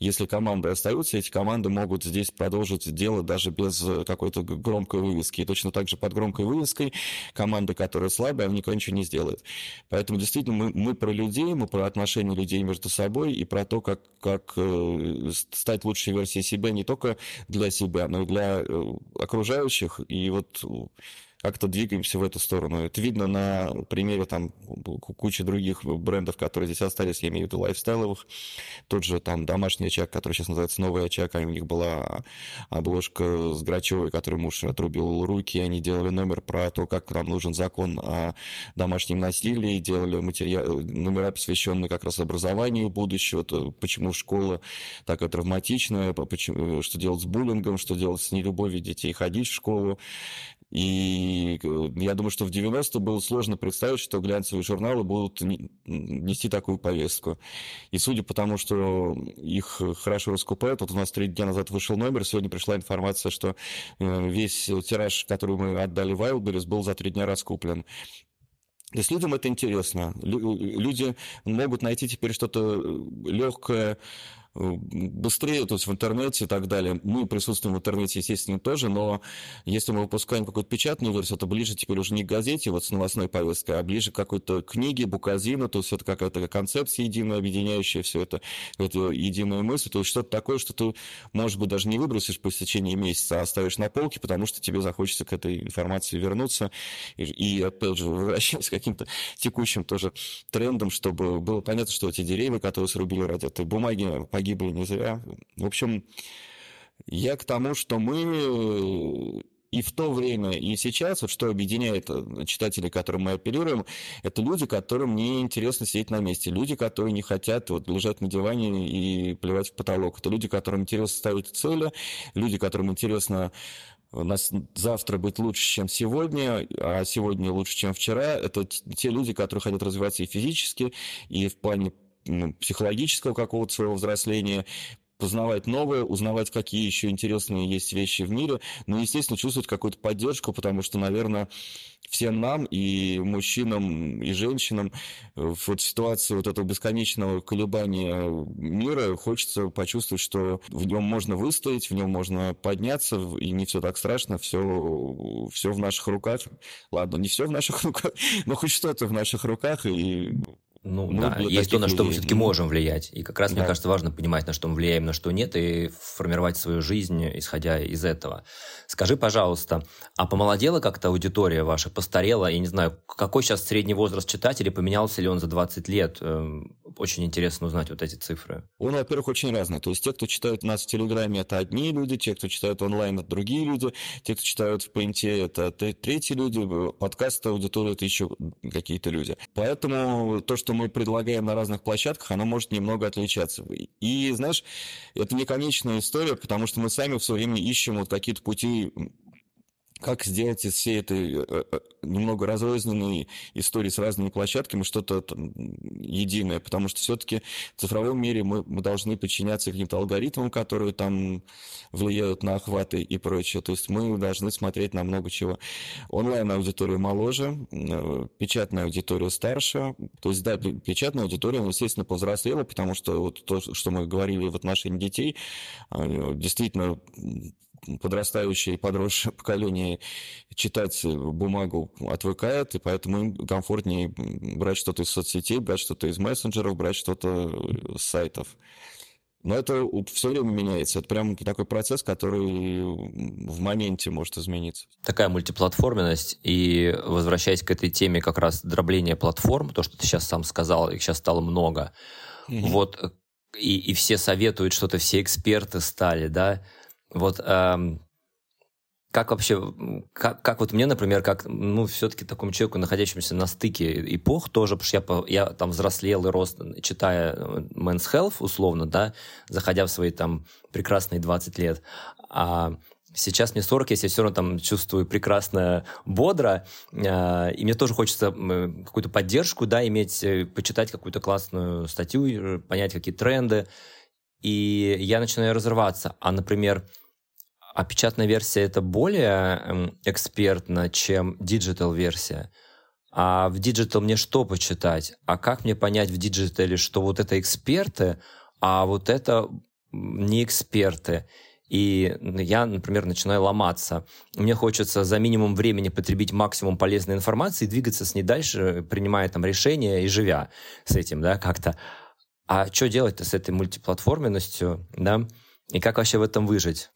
если команды остаются, эти команды могут здесь продолжить дело даже без какой-то громкой вывески. И точно так же под громкой вывеской команда, которая слабая, никогда ничего не сделает. Поэтому действительно мы, мы про людей, мы про отношения людей между собой и про то, как, как э, стать лучшей версией себя не только только для себя, но и для э, окружающих. И вот как-то двигаемся в эту сторону. Это видно на примере там кучи других брендов, которые здесь остались, я имею в виду лайфстайловых. Тот же там домашний очаг, который сейчас называется новый очаг, а у них была обложка с Грачевой, который муж отрубил руки, они делали номер про то, как нам нужен закон о домашнем насилии, делали материал, номера, посвященные как раз образованию будущего, то, почему школа такая травматичная, почему, что делать с буллингом, что делать с нелюбовью детей ходить в школу. И э, я думаю, что в 90 было сложно представить, что глянцевые журналы будут нести такую повестку. И судя по тому, что их хорошо раскупают, вот у нас три дня назад вышел номер, сегодня пришла информация, что э, весь тираж, который мы отдали Wildberries, был за три дня раскуплен. То есть людям это интересно. Люди могут найти теперь что-то э, легкое, быстрее, то есть в интернете и так далее. Мы присутствуем в интернете, естественно, тоже, но если мы выпускаем какую-то печатную версию, то ближе теперь уже не к газете, вот с новостной повесткой, а ближе к какой-то книге, буказину, то есть это какая-то концепция единая, объединяющая все это, это единую мысль, то есть что-то такое, что ты, может быть, даже не выбросишь по истечении месяца, а оставишь на полке, потому что тебе захочется к этой информации вернуться и, и опять же, возвращаясь к каким-то текущим тоже трендам, чтобы было понятно, что эти деревья, которые срубили ради этой бумаги, погибли не зря. В общем, я к тому, что мы и в то время, и сейчас, вот что объединяет э, читателей, которым мы апеллируем, это люди, которым не интересно сидеть на месте, люди, которые не хотят вот, лежать на диване и плевать в потолок. Это люди, которым интересно ставить цели, люди, которым интересно у нас завтра быть лучше, чем сегодня, а сегодня лучше, чем вчера. Это те люди, которые хотят развиваться и физически, и в плане психологического какого-то своего взросления, познавать новое, узнавать, какие еще интересные есть вещи в мире, но, естественно, чувствовать какую-то поддержку, потому что, наверное, всем нам, и мужчинам, и женщинам, в ситуации вот этого бесконечного колебания мира хочется почувствовать, что в нем можно выстоять, в нем можно подняться, и не все так страшно, все, все в наших руках. Ладно, не все в наших руках, но хоть что-то в наших руках, и ну, ну да, есть то, на что мы все-таки можем влиять. И как раз, да. мне кажется, важно понимать, на что мы влияем, на что нет, и формировать свою жизнь, исходя из этого. Скажи, пожалуйста, а помолодела как-то аудитория ваша, постарела? Я не знаю, какой сейчас средний возраст читателей, поменялся ли он за 20 лет? Очень интересно узнать вот эти цифры. Он, во-первых, очень разный. То есть те, кто читают нас в Телеграме, это одни люди, те, кто читают онлайн, это другие люди, те, кто читают в Пейнте, это третьи люди, подкаст аудитория, это еще какие-то люди. Поэтому то, что мы предлагаем на разных площадках, оно может немного отличаться. И, знаешь, это не конечная история, потому что мы сами все время ищем вот какие-то пути как сделать из всей этой э, э, немного разрозненной истории с разными площадками что-то единое, потому что все-таки в цифровом мире мы, мы должны подчиняться каким-то алгоритмам, которые там влияют на охваты и прочее. То есть мы должны смотреть на много чего. Онлайн-аудитория моложе, э, печатная аудитория старше. То есть, да, печатная аудитория, естественно, повзрослела, потому что вот то, что мы говорили в отношении детей, действительно подрастающее и подросшее поколение читать бумагу отвыкает, и поэтому им комфортнее брать что-то из соцсетей, брать что-то из мессенджеров, брать что-то с сайтов. Но это все время меняется. Это прям такой процесс, который в моменте может измениться. Такая мультиплатформенность. И возвращаясь к этой теме как раз дробления платформ, то, что ты сейчас сам сказал, их сейчас стало много. Mm-hmm. Вот и, и все советуют что-то, все эксперты стали, да. Вот эм, как вообще, как, как вот мне, например, как, ну, все-таки такому человеку, находящемуся на стыке эпох тоже, потому что я, я там взрослел и рос, читая э, Men's Health, условно, да, заходя в свои там прекрасные 20 лет, а Сейчас мне 40, я себя все равно там чувствую прекрасно, бодро, э, и мне тоже хочется какую-то поддержку, да, иметь, э, почитать какую-то классную статью, понять, какие тренды, и я начинаю разрываться. А, например, а печатная версия это более эм, экспертно, чем digital-версия. А в digital мне что почитать? А как мне понять в диджитале, что вот это эксперты, а вот это не эксперты? И я, например, начинаю ломаться. Мне хочется за минимум времени потребить максимум полезной информации и двигаться с ней дальше, принимая там решения и живя с этим, да, как-то. А что делать-то с этой мультиплатформенностью, да? И как вообще в этом выжить?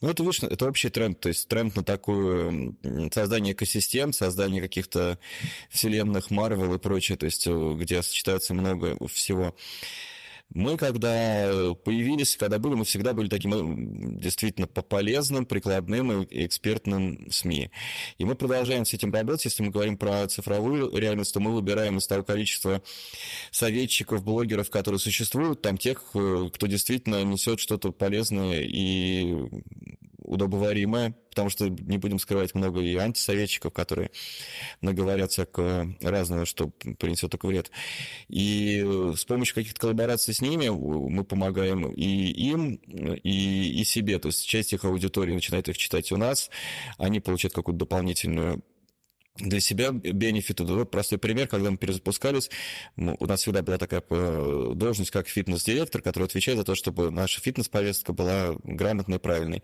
Ну, это вышло, это вообще тренд, то есть тренд на такое создание экосистем, создание каких-то вселенных Марвел и прочее, то есть э, где сочетается много всего. Мы, когда появились, когда были, мы всегда были таким э, действительно полезным, прикладным и экспертным СМИ. И мы продолжаем с этим работать. Если мы говорим про цифровую реальность, то мы выбираем из того количества советчиков, блогеров, которые существуют, там тех, э, кто действительно несет что-то полезное и удобоваримое, потому что, не будем скрывать, много и антисоветчиков, которые наговорят всякого разного, что принесет только вред. И с помощью каких-то коллабораций с ними мы помогаем и им, и, и себе. То есть часть их аудитории начинает их читать у нас, они получают какую-то дополнительную для себя бенефиты. Вот простой пример, когда мы перезапускались, у нас всегда была такая э, должность, как фитнес-директор, который отвечает за то, чтобы наша фитнес-повестка была грамотной и правильной.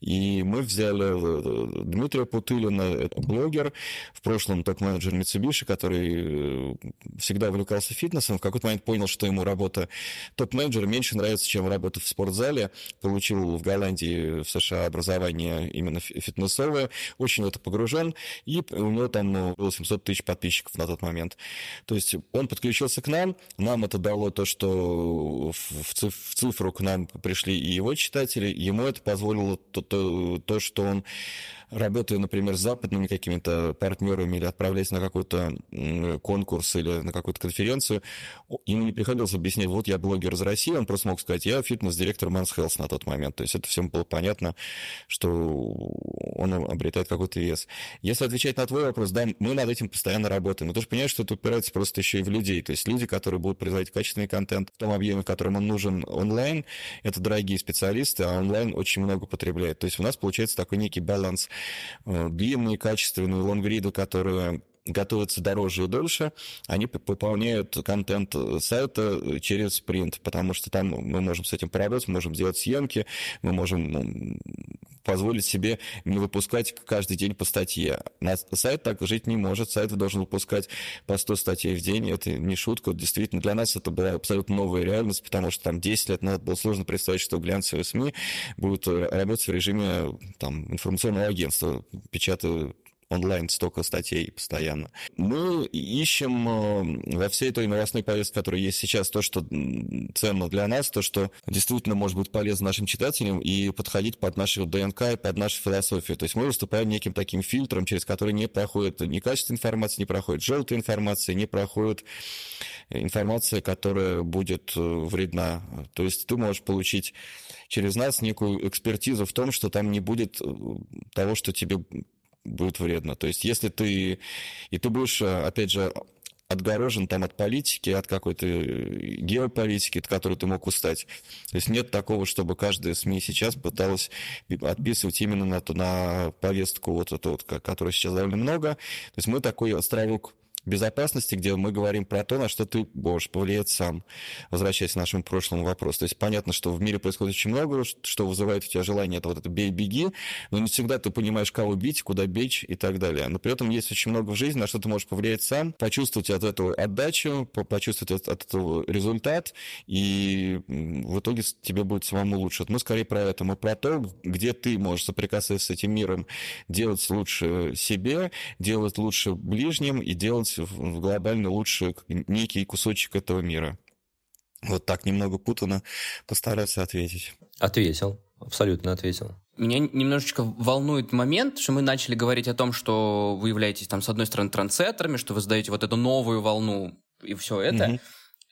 И мы взяли э, Дмитрия Путылина, блогер, в прошлом топ-менеджер Mitsubishi, который э, всегда увлекался фитнесом, в какой-то момент понял, что ему работа топ-менеджера меньше нравится, чем работа в спортзале, получил в Голландии, в США образование именно фитнесовое, очень в это погружен, и у него там ну, было 700 тысяч подписчиков на тот момент. То есть он подключился к нам, нам это дало то, что в, цифру к нам пришли и его читатели, ему это позволило то, то, то что он работая, например, с западными какими-то партнерами или отправляясь на какой-то конкурс или на какую-то конференцию, ему не приходилось объяснять, вот я блогер из России, он просто мог сказать, я фитнес-директор Man's Health на тот момент. То есть это всем было понятно, что он обретает какой-то вес. Если отвечать на твой вопрос, да, мы над этим постоянно работаем. Но ты же понимаешь, что это упирается просто еще и в людей. То есть люди, которые будут производить качественный контент в том объеме, в котором он нужен онлайн, это дорогие специалисты, а онлайн очень много потребляет. То есть у нас получается такой некий баланс длинные, качественные лонгриды, которые готовятся дороже и дольше, они пополняют контент сайта через принт, потому что там мы можем с этим поработать, можем сделать съемки, мы можем ну, позволить себе не выпускать каждый день по статье. На сайт так жить не может, сайт должен выпускать по 100 статей в день, это не шутка, действительно, для нас это была абсолютно новая реальность, потому что там 10 лет назад было сложно представить, что глянцевые СМИ будут работать в режиме там, информационного агентства, печатая онлайн столько статей постоянно. Мы ищем э, во всей той новостной повестке, которая есть сейчас, то, что ценно для нас, то, что действительно может быть полезно нашим читателям и подходить под нашу ДНК и под нашу философию. То есть мы выступаем неким таким фильтром, через который не проходит ни качество информации, не проходит желтая информация, не проходит информация, которая будет э, вредна. То есть ты можешь получить через нас некую экспертизу в том, что там не будет э, того, что тебе будет вредно. То есть если ты... И ты будешь, опять же, отгорожен там от политики, от какой-то геополитики, от которой ты мог устать. То есть нет такого, чтобы каждая СМИ сейчас пыталась отписывать именно на, на повестку вот эту вот, которой сейчас довольно много. То есть мы такой островок безопасности, где мы говорим про то, на что ты можешь повлиять сам, возвращаясь к нашему прошлому вопросу. То есть понятно, что в мире происходит очень много, что вызывает у тебя желание, это вот это бей-беги, но не всегда ты понимаешь, кого бить, куда бечь и так далее. Но при этом есть очень много в жизни, на что ты можешь повлиять сам, почувствовать от этого отдачу, почувствовать от, этого результат, и в итоге тебе будет самому лучше. Мы скорее про это, мы про то, где ты можешь соприкасаться с этим миром, делать лучше себе, делать лучше ближним и делать в глобально лучше некий кусочек этого мира. Вот так немного путано постараться ответить. Ответил, абсолютно ответил. Меня немножечко волнует момент, что мы начали говорить о том, что вы являетесь там с одной стороны трансцетерами, что вы создаете вот эту новую волну и все это. Mm-hmm.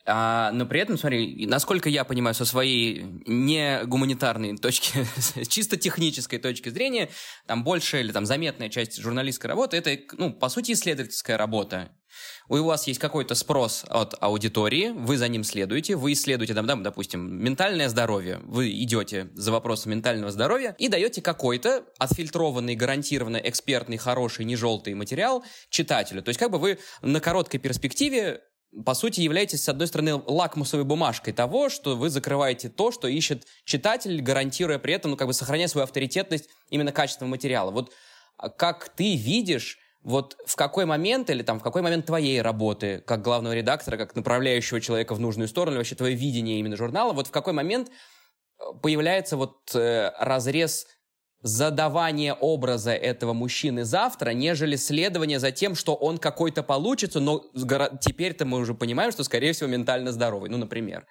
А, но при этом, смотри, насколько я понимаю, со своей не гуманитарной точки, чисто технической точки зрения, там большая или там заметная часть журналистской работы это, ну, по сути, исследовательская работа. У вас есть какой-то спрос от аудитории, вы за ним следуете, вы исследуете, там, допустим, ментальное здоровье, вы идете за вопросом ментального здоровья и даете какой-то отфильтрованный, гарантированно экспертный, хороший, не желтый материал читателю. То есть как бы вы на короткой перспективе по сути, являетесь, с одной стороны, лакмусовой бумажкой того, что вы закрываете то, что ищет читатель, гарантируя при этом, ну, как бы сохраняя свою авторитетность именно качественного материала. Вот а как ты видишь, вот в какой момент или там в какой момент твоей работы как главного редактора, как направляющего человека в нужную сторону, вообще твое видение именно журнала, вот в какой момент э, появляется вот э, разрез задавание образа этого мужчины завтра, нежели следование за тем, что он какой-то получится, но теперь-то мы уже понимаем, что, скорее всего, ментально здоровый, ну, например.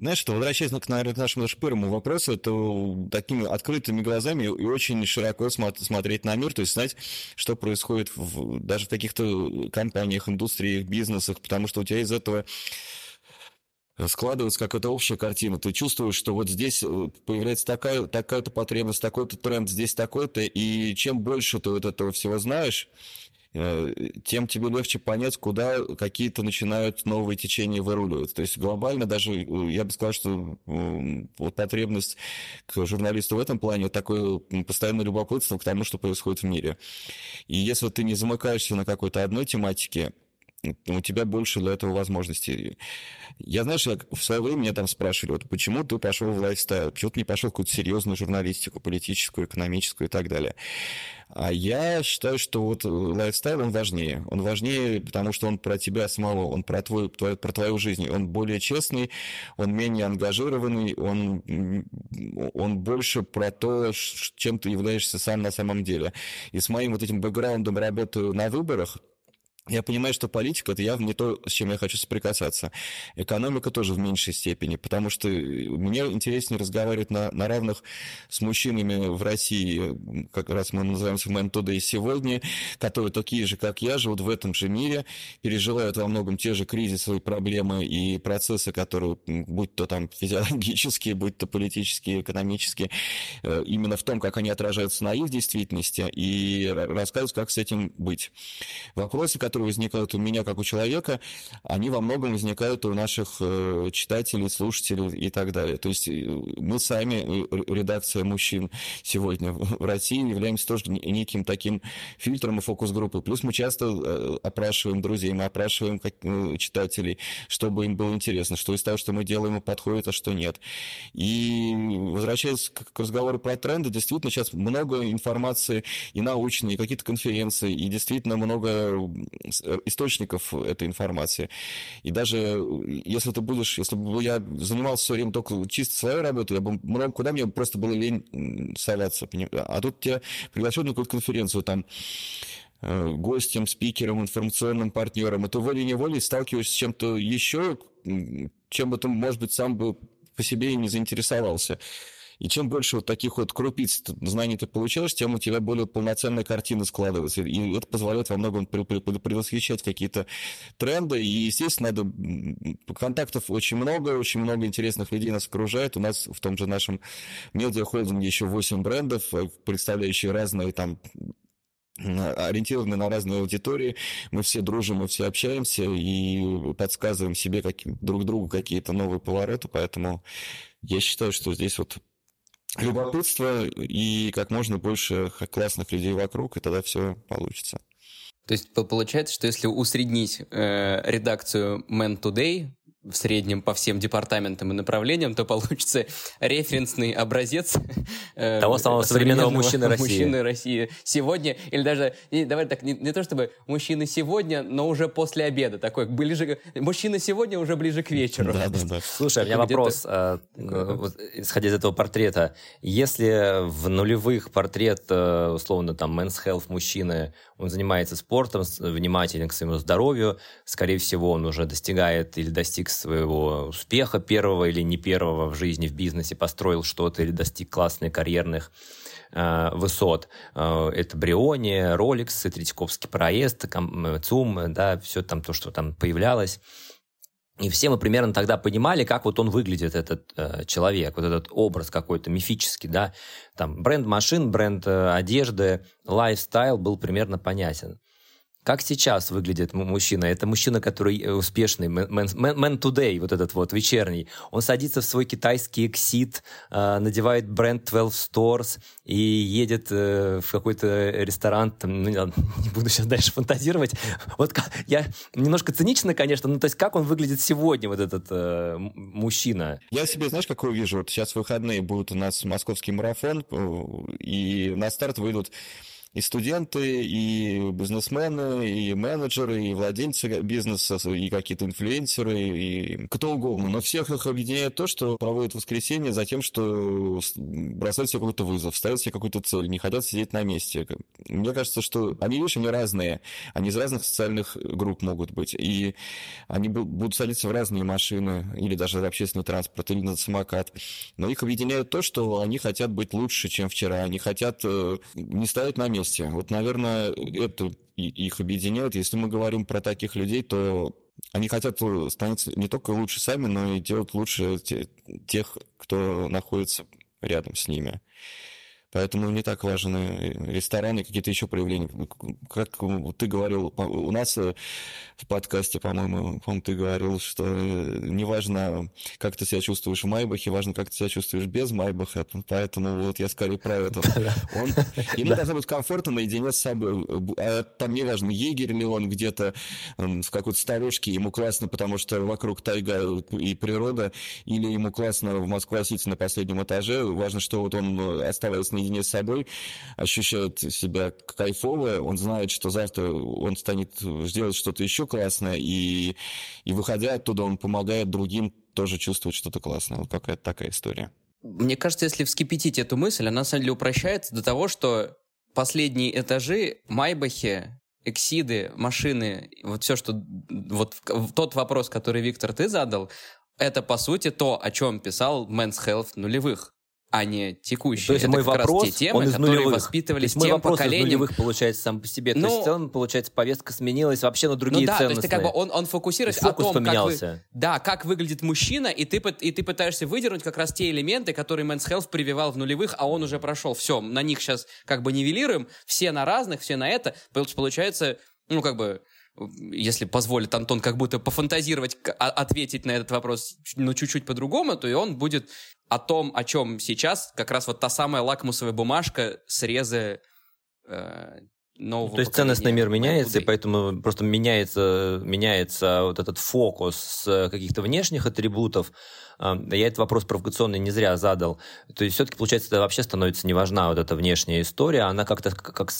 Знаешь, что, возвращаясь, ну, наверное, к нашему первому вопросу, это такими открытыми глазами и очень широко смотреть на мир, то есть знать, что происходит в, даже в каких-то компаниях, индустриях, бизнесах, потому что у тебя из этого складывается какая-то общая картина. Ты чувствуешь, что вот здесь э, появляется такая, такая-то потребность, такой-то тренд, здесь такой-то, и чем больше ты вот этого всего знаешь, Э, тем тебе легче понять, куда какие-то начинают новые течения выруливать. То есть глобально даже, э, я бы сказал, что вот потребность к журналисту в этом плане такое постоянное любопытство к тому, что происходит в мире. И если ты не замыкаешься на какой-то одной тематике, у тебя больше для этого возможностей. Я, знаешь, я в свое время меня там спрашивали, вот почему ты пошел в лайфстайл, почему ты не пошел в какую-то серьезную журналистику, политическую, экономическую и так далее. А я считаю, что вот лайфстайл, он важнее. Он важнее, потому что он про тебя самого, он про, твой, твой, про твою жизнь. Он более честный, он менее ангажированный, он, он больше про то, чем ты являешься сам на самом деле. И с моим вот этим бэкграундом работы на выборах, я понимаю, что политика – это явно не то, с чем я хочу соприкасаться. Экономика тоже в меньшей степени, потому что мне интереснее разговаривать на, на равных с мужчинами в России, как раз мы называемся «Man Today» сегодня, которые такие же, как я, живут в этом же мире, переживают во многом те же кризисы и проблемы и процессы, которые, будь то там физиологические, будь то политические, экономические, э, именно в том, как они отражаются на их действительности, и рассказывают, как с этим быть. Вопросы, которые которые возникают у меня как у человека, они во многом возникают у наших э, читателей, слушателей и так далее. То есть э, мы сами, э, редакция мужчин сегодня в России, являемся тоже неким таким фильтром и фокус-группой. Плюс мы часто опрашиваем друзей, мы опрашиваем читателей, чтобы им было интересно, что из того, что мы делаем, подходит, а что нет. И возвращаясь к разговору про тренды, действительно сейчас много информации и научной, и какие-то конференции, и действительно много источников этой информации. И даже э, если ты будешь, если бы я занимался все время только чисто своей работой, я бы много куда мне просто было лень соваться. А тут тебя приглашают на какую-то конференцию, там э, гостем, спикером, информационным партнером, и ты волей-неволей сталкиваешься с чем-то еще, чем бы ты, может быть, сам бы по себе и не заинтересовался. И чем больше вот таких вот крупиц знаний ты получаешь, тем у тебя более полноценная картина складывается. И это позволяет во многом предвосхищать какие-то тренды. И, естественно, надо... контактов очень много, очень много интересных людей нас окружает. У нас в том же нашем медиахолдинге еще 8 брендов, э, представляющие разные там ориентированы на разные аудитории, мы все дружим, мы все общаемся и подсказываем себе как, друг другу какие-то новые повороты, поэтому я считаю, что здесь вот любопытство и как можно больше классных людей вокруг, и тогда все получится. То есть получается, что если усреднить э, редакцию Man Today, в среднем по всем департаментам и направлениям, то получится референсный образец э, того самого современного, мужчины России. Мужчины России сегодня, или даже, не, давай так, не, не то чтобы мужчины сегодня, но уже после обеда, такой, ближе, мужчины сегодня уже ближе к вечеру. Да, да, да. Слушай, у меня вопрос, а, вот, исходя из этого портрета, если в нулевых портрет, э, условно, там, men's health мужчины, он занимается спортом, внимателен к своему здоровью, скорее всего, он уже достигает или достиг своего успеха первого или не первого в жизни, в бизнесе, построил что-то или достиг классных карьерных э, высот. Э, это Бриони, Rolex, Третьяковский проезд, ЦУМ, да, все там то, что там появлялось. И все мы примерно тогда понимали, как вот он выглядит, этот э, человек, вот этот образ какой-то мифический, да. Там бренд машин, бренд э, одежды, лайфстайл был примерно понятен. Как сейчас выглядит мужчина? Это мужчина, который э, успешный, man, man today, вот этот вот вечерний. Он садится в свой китайский эксид, э, надевает бренд 12 Stores и едет э, в какой-то ресторан, там, ну, не буду сейчас дальше фантазировать. Вот я немножко цинично, конечно, но то есть как он выглядит сегодня, вот этот э, мужчина? Я себе, знаешь, какой вижу? Вот сейчас выходные будут у нас московский марафон, и на старт выйдут и студенты, и бизнесмены, и менеджеры, и владельцы бизнеса, и какие-то инфлюенсеры, и кто угодно. Но всех их объединяет то, что проводят воскресенье за тем, что бросают себе какой-то вызов, ставят себе какую-то цель, не хотят сидеть на месте. Мне кажется, что они, видишь, они разные. Они из разных социальных групп могут быть. И они будут садиться в разные машины, или даже в общественный транспорт, или на самокат. Но их объединяет то, что они хотят быть лучше, чем вчера. Они хотят э, не ставить на месте месте. Вот, наверное, это их объединяет. Если мы говорим про таких людей, то они хотят становиться не только лучше сами, но и делать лучше тех, кто находится рядом с ними. Поэтому не так важны рестораны, какие-то еще проявления. Как ты говорил, у нас э, в подкасте, по-моему, по ты говорил, что э, не важно, как ты себя чувствуешь в Майбахе, важно, как ты себя чувствуешь без Майбаха. Поэтому вот я скорее про это. Он, ему должно быть комфортно наедине с собой. А там не важно, егерь ли он где-то в какой-то старушке, ему классно, потому что вокруг тайга и природа, или ему классно в Москва-Сити на последнем этаже. Важно, что вот он э, оставался наедине с собой, ощущает себя кайфово, он знает, что завтра он станет сделать что-то еще классное, и, и выходя оттуда, он помогает другим тоже чувствовать что-то классное. Вот какая-то такая история. Мне кажется, если вскипятить эту мысль, она на самом деле упрощается до того, что последние этажи Майбахи, эксиды, машины, вот все, что... Вот тот вопрос, который, Виктор, ты задал, это, по сути, то, о чем писал Men's Health нулевых а не текущие. То есть это мой вопрос, те темы, он из которые нулевых. воспитывались То есть тем мой вопрос поколением. из нулевых получается сам по себе. Ну, то есть в целом, получается, повестка сменилась вообще на другие ну да, ценностные. то есть ты как бы он, он фокусируется о том, как, вы, поменялся. да, как выглядит мужчина, и ты, и ты пытаешься выдернуть как раз те элементы, которые Men's Health прививал в нулевых, а он уже прошел. Все, на них сейчас как бы нивелируем, все на разных, все на это. Получается, ну как бы если позволит Антон как будто пофантазировать, а, ответить на этот вопрос, ну, чуть-чуть по-другому, то и он будет о том, о чем сейчас, как раз вот та самая лакмусовая бумажка срезы э, нового То есть ценностный мир меняется, и поэтому просто меняется, меняется вот этот фокус с каких-то внешних атрибутов. А, я этот вопрос провокационный не зря задал. То есть все-таки, получается, это вообще становится не важна вот эта внешняя история, она как-то как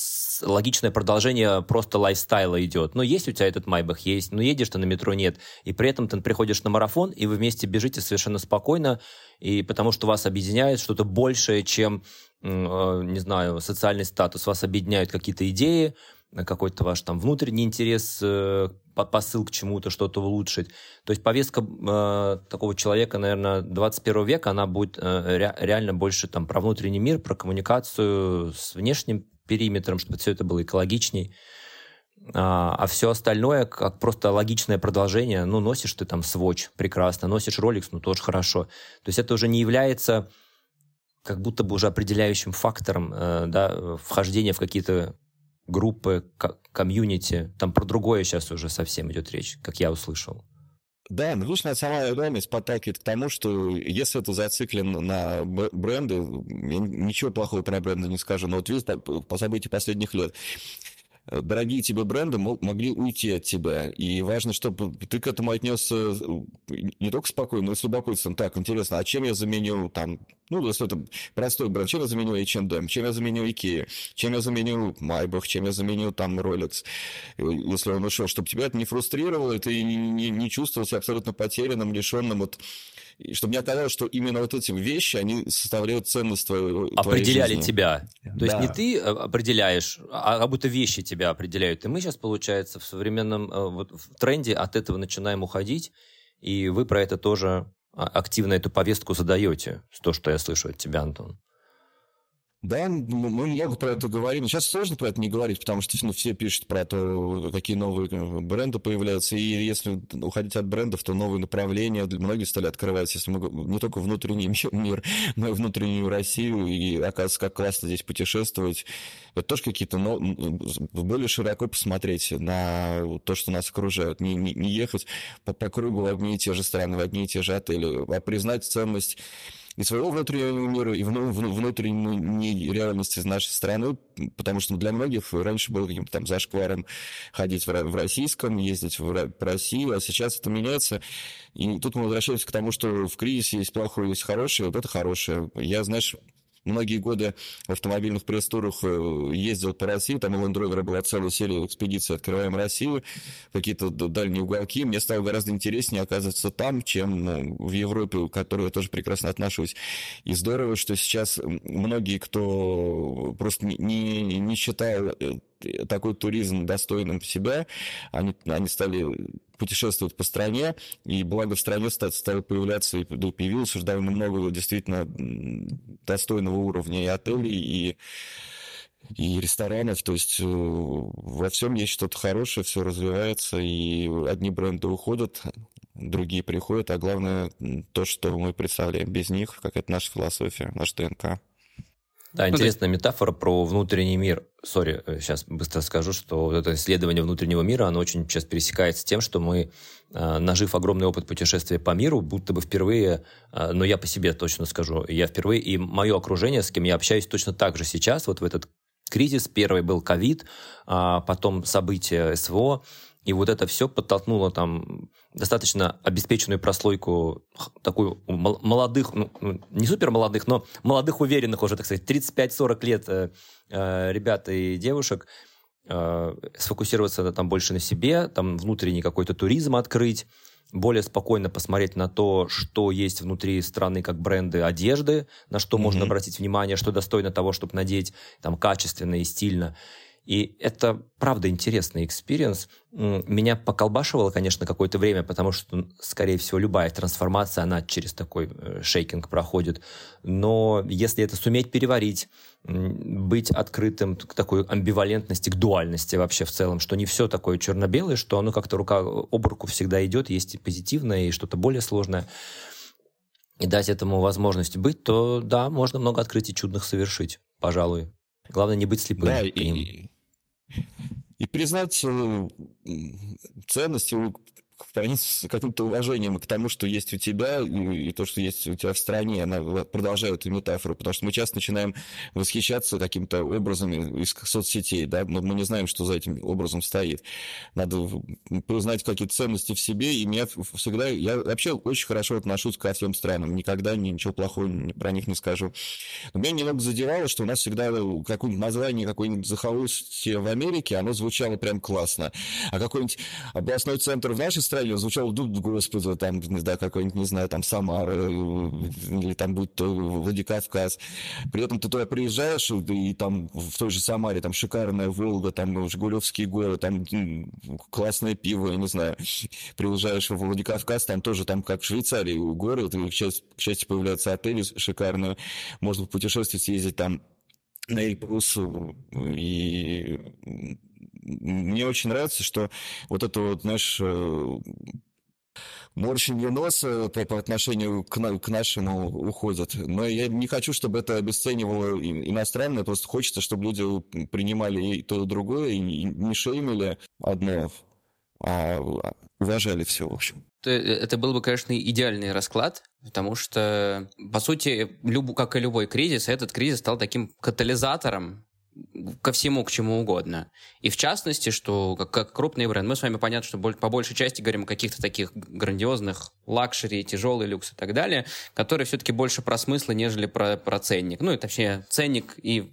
логичное продолжение просто лайфстайла идет. Ну, есть у тебя этот майбах, есть, но едешь ты на метро, нет. И при этом ты приходишь на марафон, и вы вместе бежите совершенно спокойно, и потому что вас объединяет что-то большее, чем Э, не знаю, социальный статус, вас объединяют какие-то идеи, какой-то ваш там внутренний интерес, э, посыл к чему-то, что-то улучшить. То есть повестка э, такого человека, наверное, 21 века, она будет э, ре, реально больше там про внутренний мир, про коммуникацию с внешним периметром, чтобы все это было экологичней. А, а все остальное, как просто логичное продолжение, ну, носишь ты там сводч, прекрасно, носишь Rolex, ну, тоже хорошо. То есть это уже не является как будто бы уже определяющим фактором э, да, вхождения в какие-то группы, комьюнити. Там про другое сейчас уже совсем идет речь, как я услышал. Да, ну, слушай, сама реальность подталкивает к тому, что если это зациклен на бренды, я ничего плохого про бренды не скажу, но вот видишь, по событиям последних лет, дорогие тебе бренды могли уйти от тебя. И важно, чтобы ты к этому отнесся э, не только спокойно, но и с любопытством. Так, интересно, а чем я заменю там, ну, если это простой бренд, чем я заменю H&M, чем я заменю Ikea, чем я заменю Maybach, чем я заменю там Rolex, если он ушел, чтобы тебя это не фрустрировало, и ты не, не, не чувствовал себя абсолютно потерянным, лишенным вот и чтобы мне оказалось, что именно вот эти вещи, они составляют ценность твоей, Определяли жизни. тебя. То да. есть не ты э, определяешь, а как будто вещи тебя определяют. И мы сейчас, получается, в современном э, вот, в тренде от этого начинаем уходить, и вы про это тоже а, активно эту повестку задаете, то, что я слышу от тебя, Антон. Да, мы много про это говорим. Сейчас сложно про это не говорить, потому что ну, все пишут про то, какие новые э, бренды появляются. И если уходить от брендов, то новые направления для многих стали открываться. Если мы не только внутренний мир, но и внутреннюю Россию. И оказывается, как классно здесь путешествовать. Это тоже какие-то но, более широко посмотреть на то, что нас окружает. Не, не, не ехать по, по кругу в одни и те же страны, в одни и те же отели, а признать ценность и своего внутреннего мира, и внутренней реальности нашей страны, потому что для многих раньше было каким-то там зашкваром ходить в российском, ездить в Россию, а сейчас это меняется. И тут мы возвращаемся к тому, что в кризисе есть плохое, есть хорошее, вот это хорошее. Я, знаешь, многие годы в автомобильных пресс-турах э, ездил по России, там у Land Rover была целая серия экспедиций «Открываем Россию», какие-то дальние уголки. Мне стало гораздо интереснее оказываться там, чем ну, в Европе, к которой я тоже прекрасно отношусь. И здорово, что сейчас многие, кто просто не, не считал э, такой туризм достойным себя, они, они стали путешествовать по стране, и благо в стране стали появляться, и появилось уже довольно много действительно достойного уровня и отелей, и и ресторанов, то есть э, во всем есть что-то хорошее, все развивается, и одни бренды уходят, другие приходят, а главное то, что мы представляем без них, как это наша философия, наш ДНК. Да, ну, интересная метафора про внутренний мир. Сори, сейчас э, быстро скажу, что вот это исследование внутреннего мира, оно очень часто пересекается с тем, что мы, э, нажив огромный опыт путешествия по миру, будто бы впервые, э, но я по себе точно скажу, я впервые, и мое окружение, с кем я общаюсь точно так же сейчас, вот в этот кризис, первый был ковид, а потом события СВО, и вот это все подтолкнуло там достаточно обеспеченную прослойку такую молодых, ну, ну, не супер молодых, но молодых уверенных уже, так сказать, 35-40 лет э, э, ребят и девушек, э, сфокусироваться там больше на себе, там внутренний какой-то туризм открыть, более спокойно посмотреть на то, что есть внутри страны, как бренды одежды, на что mm-hmm. можно обратить внимание, что достойно того, чтобы надеть там качественно и стильно. И это, правда, интересный experience. Меня поколбашивало, конечно, какое-то время, потому что, скорее всего, любая трансформация, она через такой э, shaking проходит. Но если это суметь переварить, быть открытым к такой амбивалентности, к дуальности вообще в целом, что не все такое черно-белое, что оно как-то рука об руку всегда идет, есть и позитивное, и что-то более сложное, и дать этому возможность быть, то да, можно много открытий чудных совершить, пожалуй. Главное не быть слепым. Да, и, и признать э, с каким-то уважением к тому, что есть у тебя, и, и то, что есть у тебя в стране. Она продолжает эту метафору, потому что мы часто начинаем восхищаться каким-то образом из соцсетей, да, но мы не знаем, что за этим образом стоит. Надо признать какие-то ценности в себе, и меня всегда... Я вообще очень хорошо отношусь ко всем странам, никогда ничего плохого про них не скажу. Но меня немного задевало, что у нас всегда какое-нибудь название, какое-нибудь захолустье в Америке, оно звучало прям классно. А какой-нибудь областной центр в нашей стране звучало, ну, господи, там, не знаю, какой-нибудь, не знаю, там Самара, э, или там будь то Владикавказ. При этом ты туда приезжаешь, и там в той же Самаре, там шикарная Волга, там Жигулевские горы, там классное пиво, я не знаю. Приезжаешь в Владикавказ, там тоже, там как в Швейцарии горы, к счастью, появляются отели шикарные, можно в путешествие съездить там на Эльбрус, и мне очень нравится, что вот это вот, знаешь, э, морщинье носа по, по отношению к, на, к нашему уходит. Но я не хочу, чтобы это обесценивало иностранное, просто хочется, чтобы люди принимали и то, и другое, и не шеймили одно, а уважали все, в общем. Это был бы, конечно, идеальный расклад, потому что, по сути, люб, как и любой кризис, этот кризис стал таким катализатором ко всему, к чему угодно. И в частности, что как, как крупный бренд, мы с вами понятно, что по большей части говорим о каких-то таких грандиозных luxury, тяжелый люкс и так далее, которые все-таки больше про смыслы, нежели про, про ценник. Ну, и вообще ценник и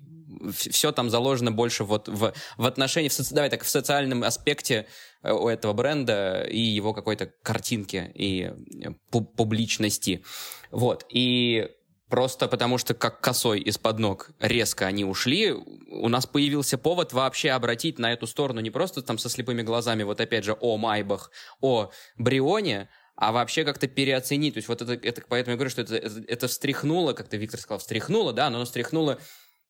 все там заложено больше вот в, в отношении, в, давай так, в социальном аспекте э, у этого бренда и его какой-то картинки и э, публичности. Вот. И Просто потому что как косой из-под ног резко они ушли, у нас появился повод вообще обратить на эту сторону не просто там со слепыми глазами, вот опять же, о Майбах, о Брионе, а вообще как-то переоценить. То есть вот это, это поэтому я говорю, что это, это, это встряхнуло, как-то Виктор сказал, встряхнуло, да, но оно встряхнуло,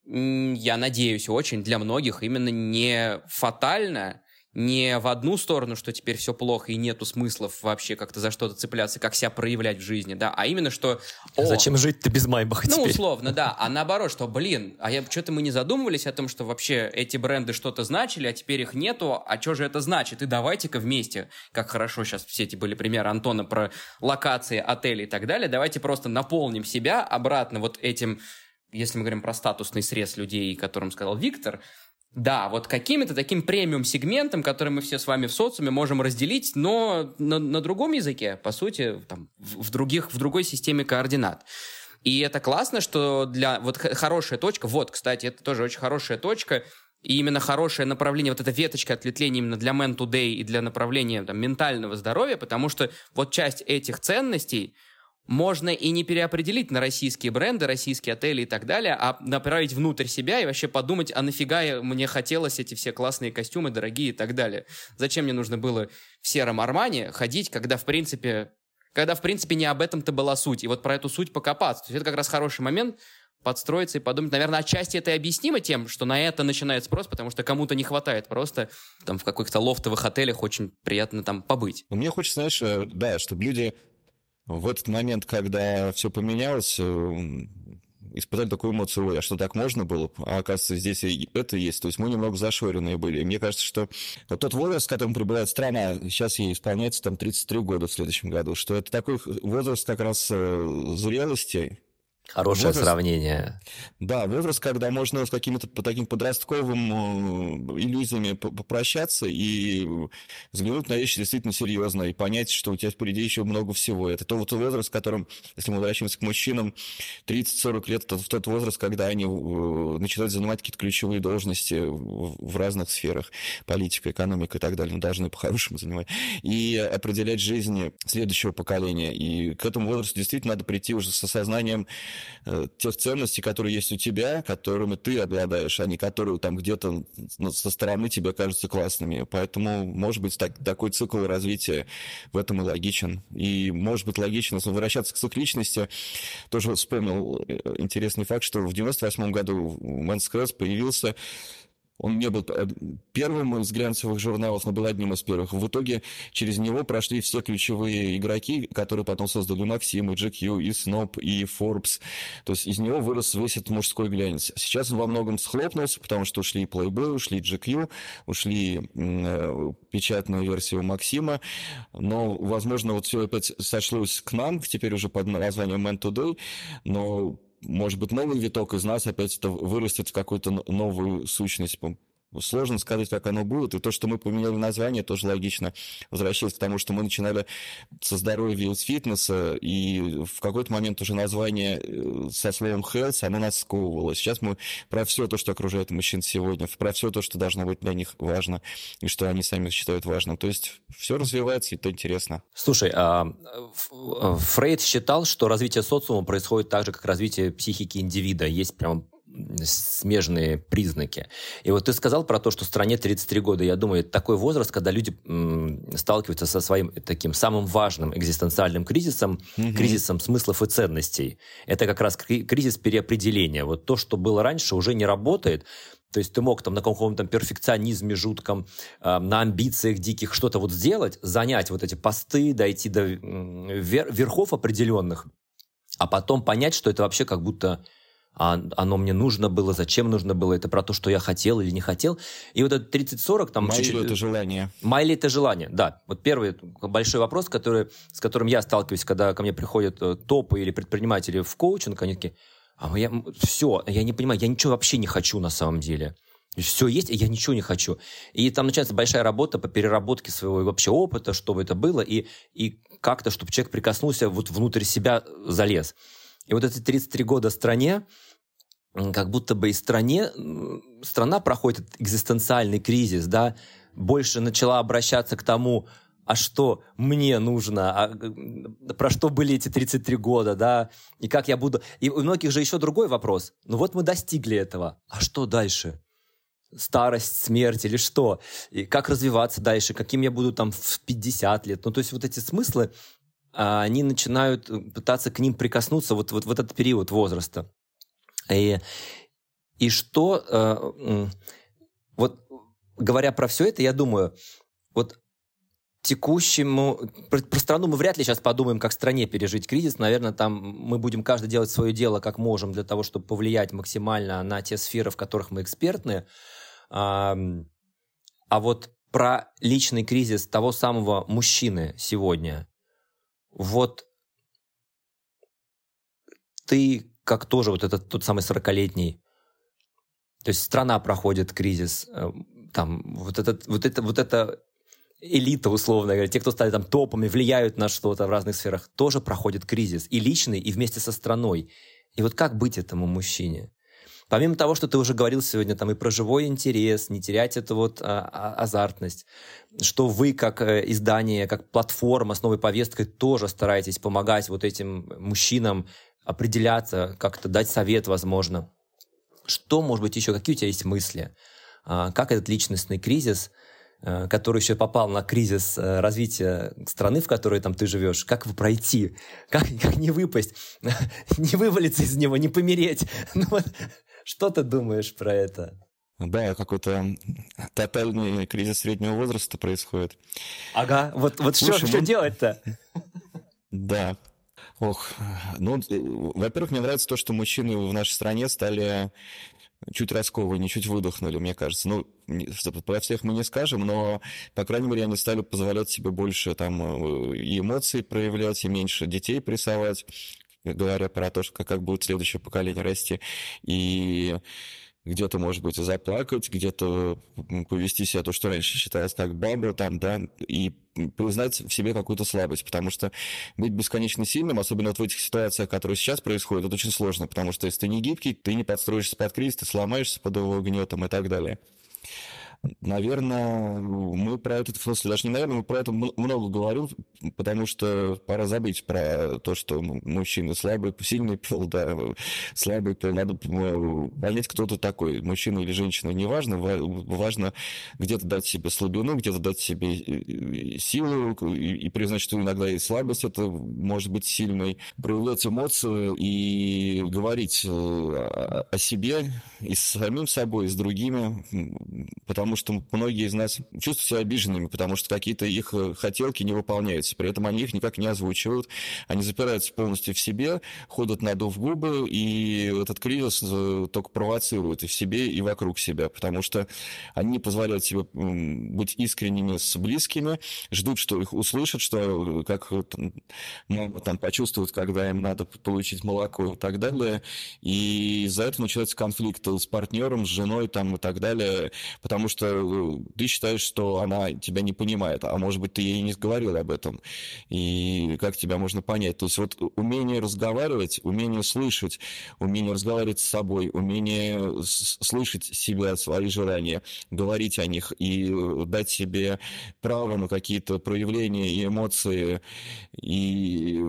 я надеюсь, очень для многих именно не фатально, не в одну сторону, что теперь все плохо и нету смыслов вообще как-то за что-то цепляться, как себя проявлять в жизни, да, а именно что... О, Зачем жить-то без Майбаха Ну, условно, да, а наоборот, что, блин, а я что-то мы не задумывались о том, что вообще эти бренды что-то значили, а теперь их нету, а что же это значит? И давайте-ка вместе, как хорошо сейчас все эти были примеры Антона про локации, отели и так далее, давайте просто наполним себя обратно вот этим если мы говорим про статусный срез людей, которым сказал Виктор, да, вот каким-то таким премиум-сегментом, который мы все с вами в социуме можем разделить, но на, на другом языке, по сути, там, в, в, других, в другой системе координат. И это классно, что для... Вот хорошая точка, вот, кстати, это тоже очень хорошая точка, и именно хорошее направление, вот эта веточка ответвления именно для Man Today и для направления там, ментального здоровья, потому что вот часть этих ценностей, можно и не переопределить на российские бренды, российские отели и так далее, а направить внутрь себя и вообще подумать, а нафига мне хотелось эти все классные костюмы, дорогие и так далее. Зачем мне нужно было в сером Армане ходить, когда, в принципе, когда, в принципе, не об этом-то была суть. И вот про эту суть покопаться. То есть это как раз хороший момент подстроиться и подумать. Наверное, отчасти это и объяснимо тем, что на это начинает спрос, потому что кому-то не хватает просто там в каких-то лофтовых отелях очень приятно там побыть. Мне хочется, знаешь, э, да, чтобы люди в этот момент, когда все поменялось, э, испытали такую эмоцию, а что так можно было? А оказывается, здесь и это есть. То есть мы немного зашоренные были. И мне кажется, что вот тот возраст, в котором пребывает страна, сейчас ей исполняется там 33 года в следующем году, что это такой возраст как раз э, зрелости, Хорошее возраст, сравнение. Да, возраст, когда можно с какими-то такими подростковыми э, иллюзиями попрощаться и взглянуть на вещи действительно серьезно и понять, что у тебя впереди еще много всего. Это тот возраст, в котором, если мы возвращаемся к мужчинам, 30-40 лет, это тот возраст, когда они э, начинают занимать какие-то ключевые должности в разных сферах, политика, экономика и так далее, ну, должны по-хорошему занимать, и определять жизни следующего поколения. И к этому возрасту действительно надо прийти уже с осознанием Э, тех ценностей, которые есть у тебя, которыми ты обладаешь, а не которые там где-то ну, со стороны тебе кажутся классными. Поэтому, может быть, так, такой цикл развития в этом и логичен. И, может быть, логично, возвращаться к цикличности, тоже вспомнил э, интересный факт, что в 98 году Men's появился он не был э, первым из глянцевых журналов, но был одним из первых. В итоге через него прошли все ключевые игроки, которые потом создали Максим, и GQ, и Snob, и Forbes. То есть из него вырос весь этот мужской глянец. Сейчас он во многом схлопнулся, потому что ушли Playboy, ушли GQ, ушли э, печатную версию Максима. Но, возможно, вот все опять сошлось к нам, теперь уже под названием Man Today, но может быть, новый виток из нас опять это вырастет в какую-то новую сущность, Сложно сказать, как оно будет. И то, что мы поменяли название, тоже логично возвращаясь к тому, что мы начинали со здоровья и фитнеса, и в какой-то момент уже название э, со словом health, оно нас сковывало. Сейчас мы про все то, что окружает мужчин сегодня, про все то, что должно быть для них важно, и что они сами считают важным. То есть все развивается, и это интересно. Слушай, а Фрейд считал, что развитие социума происходит так же, как развитие психики индивида. Есть прям смежные признаки. И вот ты сказал про то, что стране 33 года. Я думаю, это такой возраст, когда люди сталкиваются со своим таким самым важным экзистенциальным кризисом, угу. кризисом смыслов и ценностей. Это как раз кризис переопределения. Вот то, что было раньше, уже не работает. То есть ты мог там на каком-то перфекционизме жутком, э, на амбициях диких что-то вот сделать, занять вот эти посты, дойти до вер- верхов определенных, а потом понять, что это вообще как будто а оно мне нужно было, зачем нужно было, это про то, что я хотел или не хотел. И вот это 30-40 там... Майли чуть-чуть... это желание. Майли это желание, да. Вот первый большой вопрос, который, с которым я сталкиваюсь, когда ко мне приходят э, топы или предприниматели в коучинг, они такие, а я, все, я не понимаю, я ничего вообще не хочу на самом деле. Все есть, и я ничего не хочу. И там начинается большая работа по переработке своего вообще опыта, чтобы это было, и, и как-то, чтобы человек прикоснулся, вот внутрь себя залез. И вот эти 33 года стране, как будто бы и стране, страна проходит экзистенциальный кризис, да, больше начала обращаться к тому, а что мне нужно, а, про что были эти 33 года, да, и как я буду... И у многих же еще другой вопрос. Ну вот мы достигли этого, а что дальше? Старость, смерть или что? И как развиваться дальше? Каким я буду там в 50 лет? Ну то есть вот эти смыслы, а, они начинают пытаться к ним прикоснуться вот, вот в этот период возраста. И, и что, э, вот говоря про все это, я думаю, вот текущему... Про, про страну мы вряд ли сейчас подумаем, как стране пережить кризис. Наверное, там мы будем каждый делать свое дело как можем для того, чтобы повлиять максимально на те сферы, в которых мы экспертны. А, а вот про личный кризис того самого мужчины сегодня. Вот ты как тоже вот этот тот самый 40-летний. То есть страна проходит кризис, э, там вот, этот, вот, это, вот это элита, условно говоря, те, кто стали там топами, влияют на что-то в разных сферах, тоже проходит кризис. И личный, и вместе со страной. И вот как быть этому мужчине? Помимо того, что ты уже говорил сегодня там и про живой интерес, не терять эту вот а, а, азартность, что вы как э, издание, как платформа с новой повесткой тоже стараетесь помогать вот этим мужчинам определяться, как-то дать совет, возможно. Что, может быть, еще, какие у тебя есть мысли? А, как этот личностный кризис, э, который еще попал на кризис э, развития страны, в которой там ты живешь, как его пройти? Как, как не выпасть? Не вывалиться из него, не помереть? Ну, вот, что ты думаешь про это? Да, какой-то тотальный кризис среднего возраста происходит. Ага, вот, вот Слушай, что, ну... что делать-то? Да, Ох, ну, э, во-первых, мне нравится то, что мужчины в нашей стране стали чуть раскованнее, чуть выдохнули, мне кажется. Ну, про всех мы не скажем, но, по крайней мере, они стали позволять себе больше там э, и эмоций проявлять, и меньше детей прессовать, говоря про то, что как будет следующее поколение расти. И где-то, может быть, заплакать, где-то повести себя то, что раньше считалось как баба, там, да, и признать в себе какую-то слабость, потому что быть бесконечно сильным, особенно вот в этих ситуациях, которые сейчас происходят, это очень сложно, потому что если ты не гибкий, ты не подстроишься под кризис, ты сломаешься под его гнетом и так далее. Наверное, мы про это, в смысле, даже не наверное, мы про это много говорю, потому что пора забыть про то, что мужчина слабый, сильный пол, да, слабый пол. Надо понять, кто ты такой, мужчина или женщина, неважно. Важно где-то дать себе слабину, где-то дать себе э, силу и, и признать, что иногда и слабость это может быть сильной. Проявлять эмоцию и говорить э, о себе и с самим собой, и с другими, потому потому что многие из нас чувствуют себя обиженными, потому что какие-то их э, хотелки не выполняются. При этом они их никак не озвучивают. Они запираются полностью в себе, ходят надув губы, и этот кризис э, только провоцирует и в себе, и вокруг себя, потому что они не позволяют себе быть искренними с близкими, ждут, что их услышат, что э, как мама там почувствуют, когда им надо получить молоко и так далее. И из-за этого начинается конфликт с партнером, с женой там и так далее, потому что что э, ты считаешь, что она тебя не понимает, а может быть, ты ей не говорил об этом. И как тебя можно понять? То есть вот умение разговаривать, умение слышать, умение разговаривать с собой, умение слышать себя, свои желания, говорить о них и э, дать себе право на какие-то проявления и эмоции, и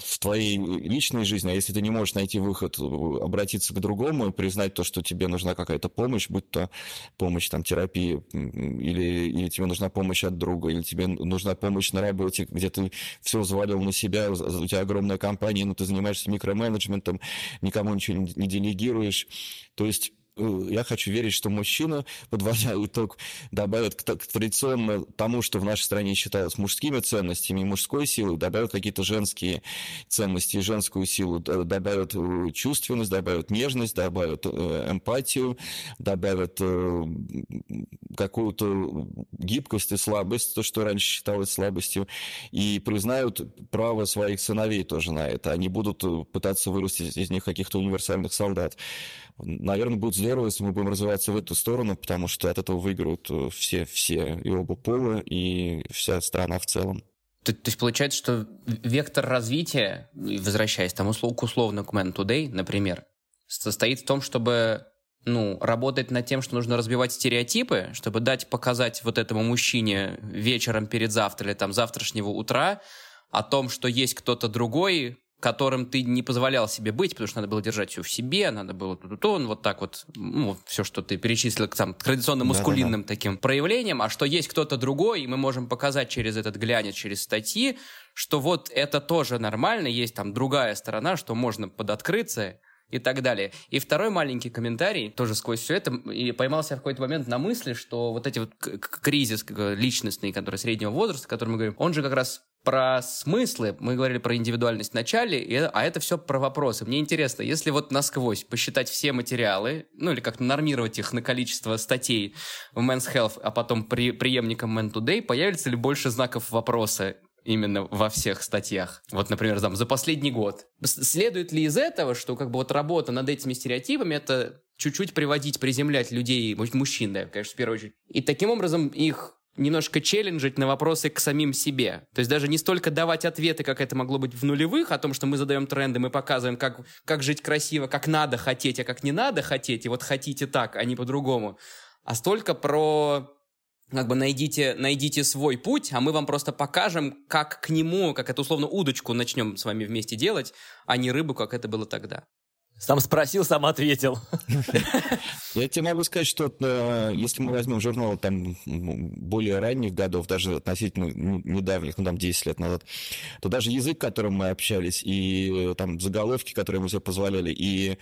в твоей личной жизни, а если ты не можешь найти выход, обратиться к другому и признать то, что тебе нужна какая-то помощь, будь то помощь там терапии, или, или тебе нужна помощь от друга, или тебе нужна помощь на работе, где ты все взвалил на себя, у тебя огромная компания, но ты занимаешься микроменеджментом, никому ничего не делегируешь. То есть Э, я хочу верить, что мужчина, подводя итог, добавит к, к традиционно тому, что в нашей стране считают мужскими ценностями мужской силой, добавят какие-то женские ценности женскую силу, добавят э, чувственность, добавят нежность, добавят э, эмпатию, добавят какую-то гибкость и слабость, то, что раньше считалось слабостью, и признают право своих сыновей тоже на это. Они будут пытаться вырастить из них каких-то универсальных солдат. Наверное, будет если мы будем развиваться в эту сторону, потому что от этого выиграют э, все, все и оба пола, и вся страна в целом. То, то есть получается, что вектор развития, возвращаясь там услов, условно к Man Today, например, состоит в том, чтобы ну, работать над тем, что нужно разбивать стереотипы, чтобы дать показать вот этому мужчине вечером перед завтра или там завтрашнего утра о том, что есть кто-то другой, которым ты не позволял себе быть, потому что надо было держать все в себе, надо было тут он вот так вот, ну, все, что ты перечислил к там, традиционно маскулинным да, да, да. таким проявлениям, а что есть кто-то другой, и мы можем показать через этот глянец, через статьи, что вот это тоже нормально, есть там другая сторона, что можно подоткрыться, и так далее. И второй маленький комментарий, тоже сквозь все это, и поймался в какой-то момент на мысли, что вот эти вот кризис личностный, который среднего возраста, о котором мы говорим, он же как раз про смыслы, мы говорили про индивидуальность в начале, и, а это все про вопросы. Мне интересно, если вот насквозь посчитать все материалы, ну или как-то нормировать их на количество статей в Men's Health, а потом при, преемником Men Today, появится ли больше знаков вопроса именно во всех статьях. Вот, например, там, за последний год. Следует ли из этого, что как бы вот работа над этими стереотипами это чуть-чуть приводить, приземлять людей, мужчин, да, конечно, в первую очередь, и таким образом их немножко челленджить на вопросы к самим себе. То есть даже не столько давать ответы, как это могло быть в нулевых, о том, что мы задаем тренды, мы показываем, как, как жить красиво, как надо хотеть, а как не надо хотеть, и вот хотите так, а не по-другому. А столько про как бы найдите, найдите свой путь, а мы вам просто покажем, как к нему, как это условно удочку начнем с вами вместе делать, а не рыбу, как это было тогда. Сам спросил, сам ответил. Я тебе могу сказать, что э, если мы возьмем журналы там более ранних годов, даже относительно недавних, ну там 10 лет назад, то даже язык, которым мы общались, и э, там заголовки, которые мы себе позволяли, и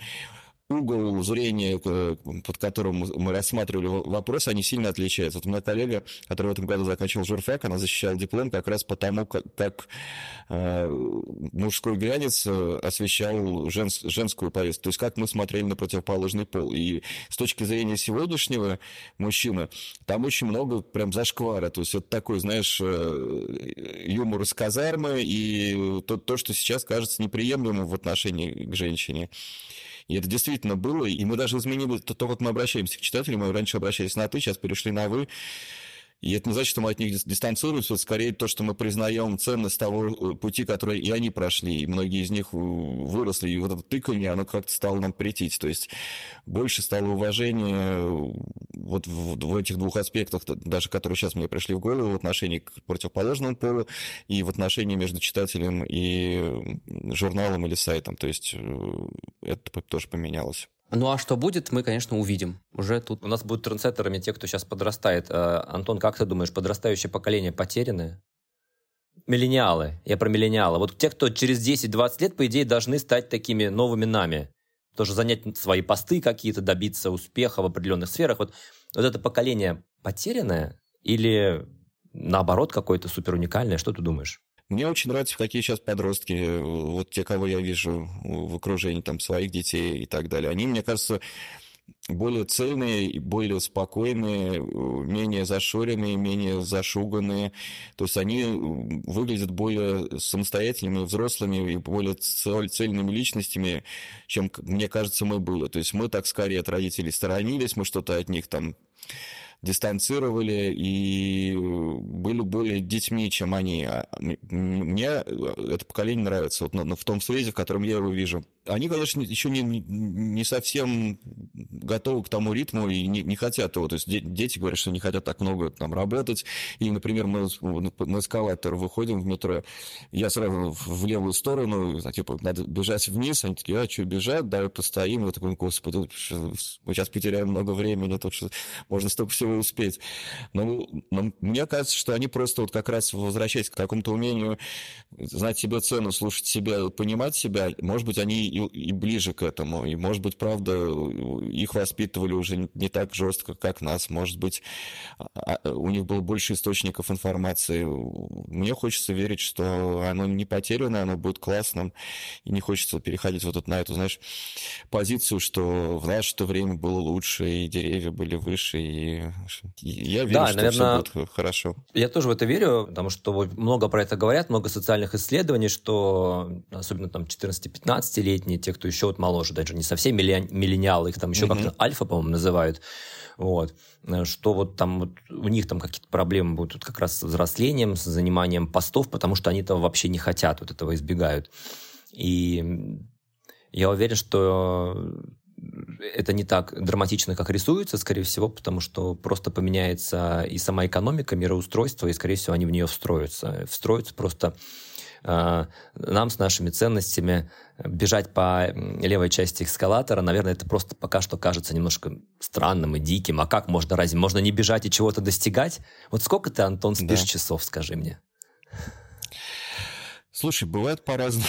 угол зрения, э, под которым мы рассматривали вопрос, они сильно отличаются. Вот у меня коллега, который в этом году заканчивал журфак, она защищала диплом как раз потому, как, как э, мужской глянец э, освещал женс, женскую повестку. То есть как мы смотрели на противоположный пол. И с точки зрения сегодняшнего мужчины, там очень много прям зашквара. То есть это такой, знаешь, э, юмор из казармы и то, то, что сейчас кажется неприемлемым в отношении к женщине. И это действительно было, и мы даже изменили то, то как мы обращаемся к читателям. Мы раньше обращались на «ты», сейчас перешли на «вы». И это не значит, что мы от них дистанцируемся, это скорее то, что мы признаем ценность того э, пути, который и они прошли, и многие из них э, выросли, и вот это тыканье, оно как-то стало нам претить. То есть больше стало уважения э, вот в, в этих двух аспектах, даже которые сейчас мне пришли в голову, в отношении к противоположному полу, и в отношении между читателем и журналом или сайтом. То есть это тоже поменялось. Ну а что будет, мы, конечно, увидим. Уже тут. У нас будут трендсеттерами те, кто сейчас подрастает. А, Антон, как ты думаешь, подрастающее поколение потеряны? Миллениалы. Я про миллениалы. Вот те, кто через 10-20 лет, по идее, должны стать такими новыми нами. Тоже занять свои посты какие-то, добиться успеха в определенных сферах. Вот, вот это поколение потерянное или наоборот какое-то супер уникальное? Что ты думаешь? Мне очень нравятся, какие сейчас подростки, вот те, кого я вижу в окружении там, своих детей и так далее. Они, мне кажется, более цельные, более спокойные, менее зашоренные, менее зашуганные. То есть они выглядят более самостоятельными, взрослыми и более цельными личностями, чем, мне кажется, мы были. То есть мы так скорее от родителей сторонились, мы что-то от них там дистанцировали и были более детьми, чем они. А, мне это поколение нравится, вот, но в том свете, в котором я его вижу они, конечно, еще не, не совсем готовы к тому ритму и не, не хотят его. То есть дети говорят, что не хотят так много там работать. И, например, мы на эскалатор выходим в метро, я сразу в левую сторону, типа, надо бежать вниз. Они такие, а, что, бежать? Давай постоим. Я такой, господи, мы сейчас потеряем много времени, тут что можно столько всего успеть. Но, но мне кажется, что они просто вот как раз возвращаясь к какому-то умению знать себе цену, слушать себя, понимать себя, может быть, они и, и ближе к этому. И, может быть, правда, их воспитывали уже не так жестко, как нас. Может быть, а, а, у них было больше источников информации. Мне хочется верить, что оно не потеряно, оно будет классным. И не хочется переходить вот на эту, знаешь, позицию, что в наше время было лучше, и деревья были выше, и, я верю, да, что наверное, все будет хорошо. Я тоже в это верю, потому что много про это говорят, много социальных исследований, что особенно там 14-15 лет летние, те, кто еще вот моложе, даже не совсем миллениалы, их там еще mm-hmm. как-то альфа, по-моему, называют, вот, что вот там вот у них там какие-то проблемы будут как раз с взрослением, с заниманием постов, потому что они этого вообще не хотят, вот этого избегают. И я уверен, что это не так драматично, как рисуется, скорее всего, потому что просто поменяется и сама экономика, мироустройство, и, скорее всего, они в нее встроятся. Встроятся просто нам с нашими ценностями бежать по левой части эскалатора, наверное, это просто пока что кажется немножко странным и диким. А как можно, разве можно не бежать и чего-то достигать? Вот сколько ты, Антон, спишь да. часов, скажи мне? Слушай, бывает по-разному.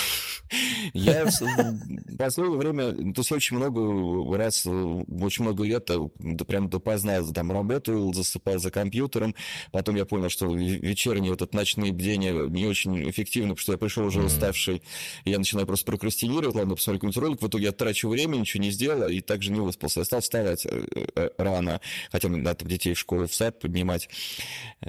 Я в последнее время, то есть очень много раз, очень много лет, э, прям допоздна там работаю, засыпаю за компьютером. Потом я понял, что вечерние вот это ночные бдения не очень эффективно, потому что я пришел уже уставший, я начинаю просто прокрастинировать, ладно, посмотрю какой-нибудь ролик, в итоге я трачу время, ничего не сделал, и также не выспался. Я стал вставать э, э, рано, хотя надо там детей в школу, в сад поднимать.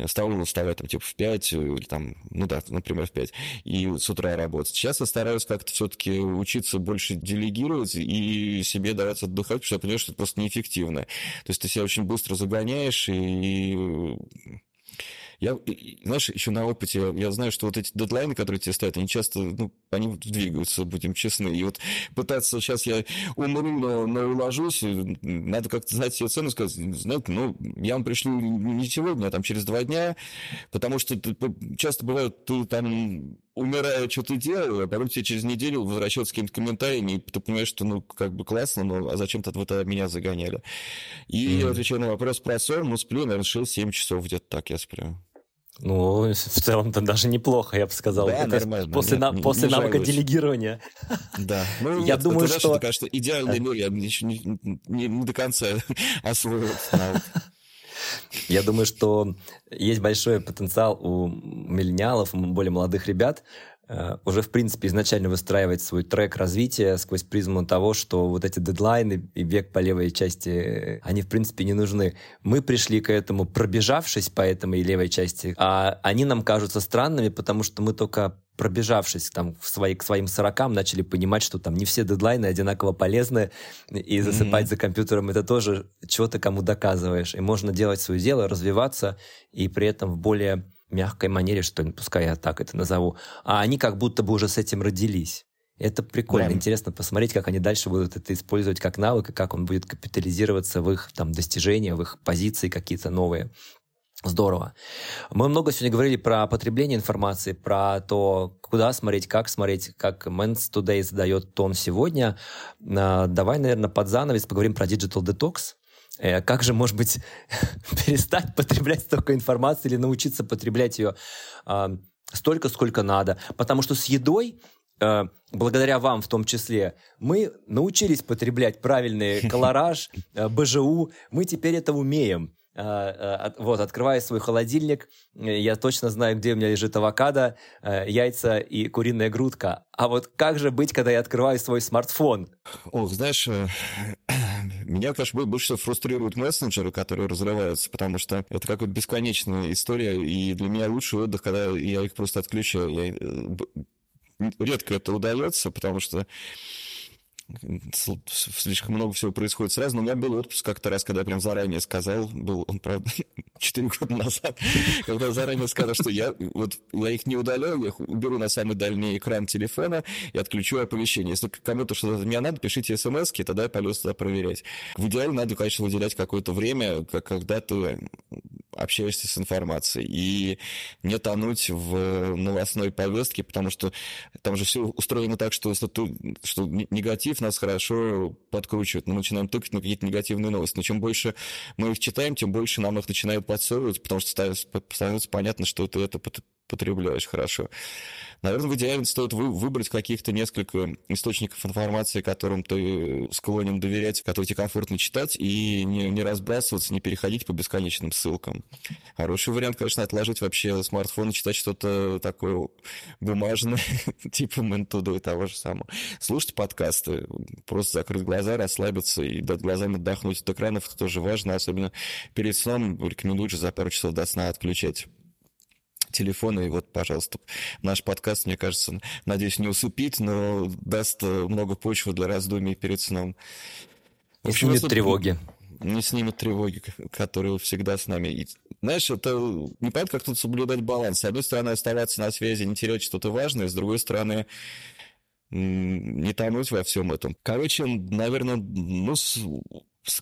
Стал вставать там типа в 5, или там, ну да, например, в 5, и с утра работать. Сейчас я стараюсь как-то все все-таки учиться больше делегировать и себе давать отдыхать, потому что я понимаю, что это просто неэффективно. То есть ты себя очень быстро загоняешь и я, знаешь, еще на опыте, я, знаю, что вот эти дедлайны, которые тебе ставят, они часто, ну, они двигаются, будем честны. И вот пытаться сейчас я умру, но, но уложусь, надо как-то знать себе цену, сказать, знаете, ну, я вам пришлю не сегодня, а там через два дня, потому что часто бывает, ты там умираю, что ты делал, а потом тебе через неделю возвращаются с какими-то комментариями, и ты понимаешь, что, ну, как бы классно, но а зачем-то вы тогда меня загоняли. И mm-hmm. отвечаю на вопрос про сон, ну, сплю, наверное, 6-7 часов где-то так я сплю. Ну, в целом-то даже неплохо, я бы сказал. Да, это нормально. После, не, на, не, после не навыка жалуюсь. делегирования. Да. Ну, Я вот, думаю, что- это, кажется, идеальный мир, я еще не, не- не до конца освоил навык. Я думаю, что есть большой потенциал у миллениалов, у более молодых ребят э, уже, в принципе, изначально выстраивать свой трек развития сквозь призму того, что вот эти дедлайны и бег по левой части, э, они, в принципе, не нужны. Мы пришли к этому, пробежавшись по этой левой части, а они нам кажутся странными, потому что мы только пробежавшись там в свои, к своим сорокам, начали понимать, что там не все дедлайны одинаково полезны, и засыпать Мгм. за компьютером это тоже чего-то кому доказываешь. И можно делать свое дело, развиваться, и при этом в более мягкой манере, что ли, пускай я так это назову. А они как будто бы уже с этим родились. Это прикольно, Да. интересно посмотреть, как они дальше будут это использовать как навык, и как он будет капитализироваться в их там достижения, в их позиции какие-то новые. Здорово. Мы много сегодня говорили про потребление информации, про то, куда смотреть, как смотреть, как Men's Today задает тон сегодня. А, Давай, наверное, под занавес поговорим про Digital Detox. Э, Как же, может быть, перестать потреблять столько информации или научиться потреблять ее а, столько, сколько надо? Потому что с едой э, благодаря вам в том числе, мы научились потреблять правильный колораж, э, БЖУ, мы теперь это умеем. А, а, от- Вот, открывая свой холодильник, э, я точно знаю, где у меня лежит авокадо, э, яйца и куриная грудка. А вот как же быть, когда я открываю свой смартфон? Ох, знаешь, э, меня, конечно, больше фрустрируют мессенджеры, которые разрываются, потому что это какая-то бесконечная история, и для меня лучший отдых, когда я их просто отключаю. Я, редко это удается, потому что слишком много всего происходит сразу. Но у меня был отпуск как-то раз, когда я прям заранее сказал, был он, правда, 4 года назад, когда заранее сказал, что я, вот, я их не удаляю, я их уберу на самый дальний экран телефона и отключу оповещение. Если кому-то что-то от меня надо, пишите смс тогда я полез туда проверять. В идеале надо, конечно, выделять какое-то время, когда ты общаешься с информацией, и не тонуть в новостной повестке, потому что там же все устроено так, что, что негатив нас хорошо подкручивает. Мы начинаем тыкать на какие-то негативные новости. Но чем больше мы их читаем, тем больше нам их начинают подсовывать, потому что становится, понятно, что это пот- потребляешь хорошо. Наверное, в идеале стоит вы- выбрать каких-то несколько источников информации, которым ты склонен доверять, которые тебе комфортно читать, и не, не разбрасываться, не переходить по бесконечным ссылкам. Хороший вариант, конечно, отложить вообще смартфон и читать что-то такое бумажное, типа Ментудо и того же самого. Слушать подкасты, просто закрыть глаза, расслабиться и дать глазам отдохнуть от экранов, это тоже важно, особенно перед сном рекомендую же за пару часов до сна отключать телефоны. И вот, пожалуйста, наш подкаст, мне кажется, надеюсь, не усыпит, но даст э, много почвы для раздумий перед сном. В Не общем, снимет если- тревоги. не снимет тревоги, которые всегда с нами. И, знаешь, это непонятно, как тут соблюдать баланс. С одной стороны, оставаться на связи, не терять что-то важное, с другой стороны, не тонуть во всем этом. Короче, наверное, ну,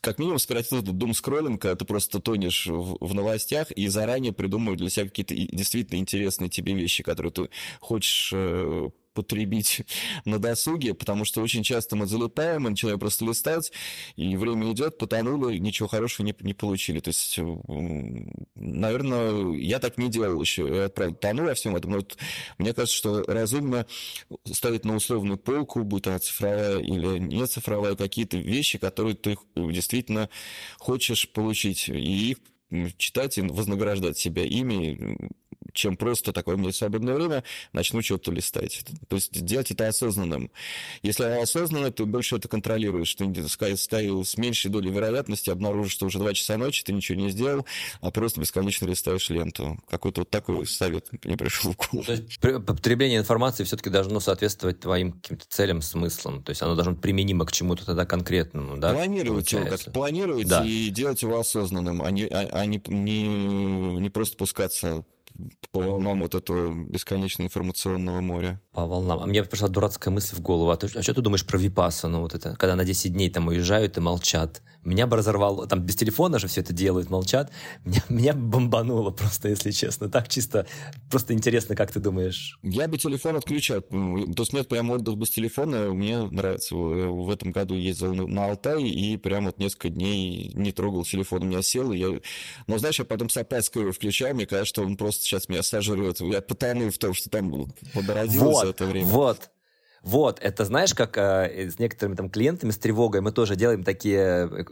как минимум сократить этот дум-скроллинг, когда ты просто тонешь в, в новостях и заранее придумывать для себя какие-то действительно интересные тебе вещи, которые ты хочешь э, потребить на досуге, потому что очень часто мы залетаем, мы начинаем просто листать, и время идет, потонуло, и ничего хорошего не, не получили. То есть, м, наверное, я так не делал еще. Я, правда, тону во всем этом, но вот мне кажется, что разумно ставить на условную полку, будь она цифровая или не цифровая, какие-то вещи, которые ты действительно хочешь получить, и их читать и вознаграждать себя ими, чем просто такое у меня свободное время, начну что-то листать. То есть делать это осознанным. Если осознанно, ты больше это контролируешь. Ты ставил с меньшей долей вероятности обнаружишь, что уже 2 часа ночи, ты ничего не сделал, а просто бесконечно листаешь ленту. Какой-то вот такой совет мне пришел в голову. То есть потребление информации все-таки должно соответствовать твоим каким-то целям, смыслам. То есть оно должно быть применимо к чему-то тогда конкретному, да? планировать его, как планировать Да. и делать его осознанным, а не, а, а не, не, не просто пускаться по волнам вот этого бесконечно информационного моря. По волнам. А мне пришла дурацкая мысль в голову. А, ты, а что ты думаешь про Випассану? Вот это, когда на 10 дней там уезжают и молчат. Меня бы разорвал, там без телефона же все это делают, молчат, меня, меня бомбануло просто, если честно, так чисто, просто интересно, как ты думаешь? Я бы телефон отключал, то есть нет прям отдых без телефона, мне нравится, в этом году ездил на Алтай и прям вот несколько дней не трогал телефон, у меня сел, и я, но знаешь, я потом с опаской включаю, мне кажется, что он просто сейчас меня сожрет, я потону в том, что там подородилось вот, за это время. Вот, вот, это знаешь, как э, с некоторыми там клиентами с тревогой мы тоже делаем такие э,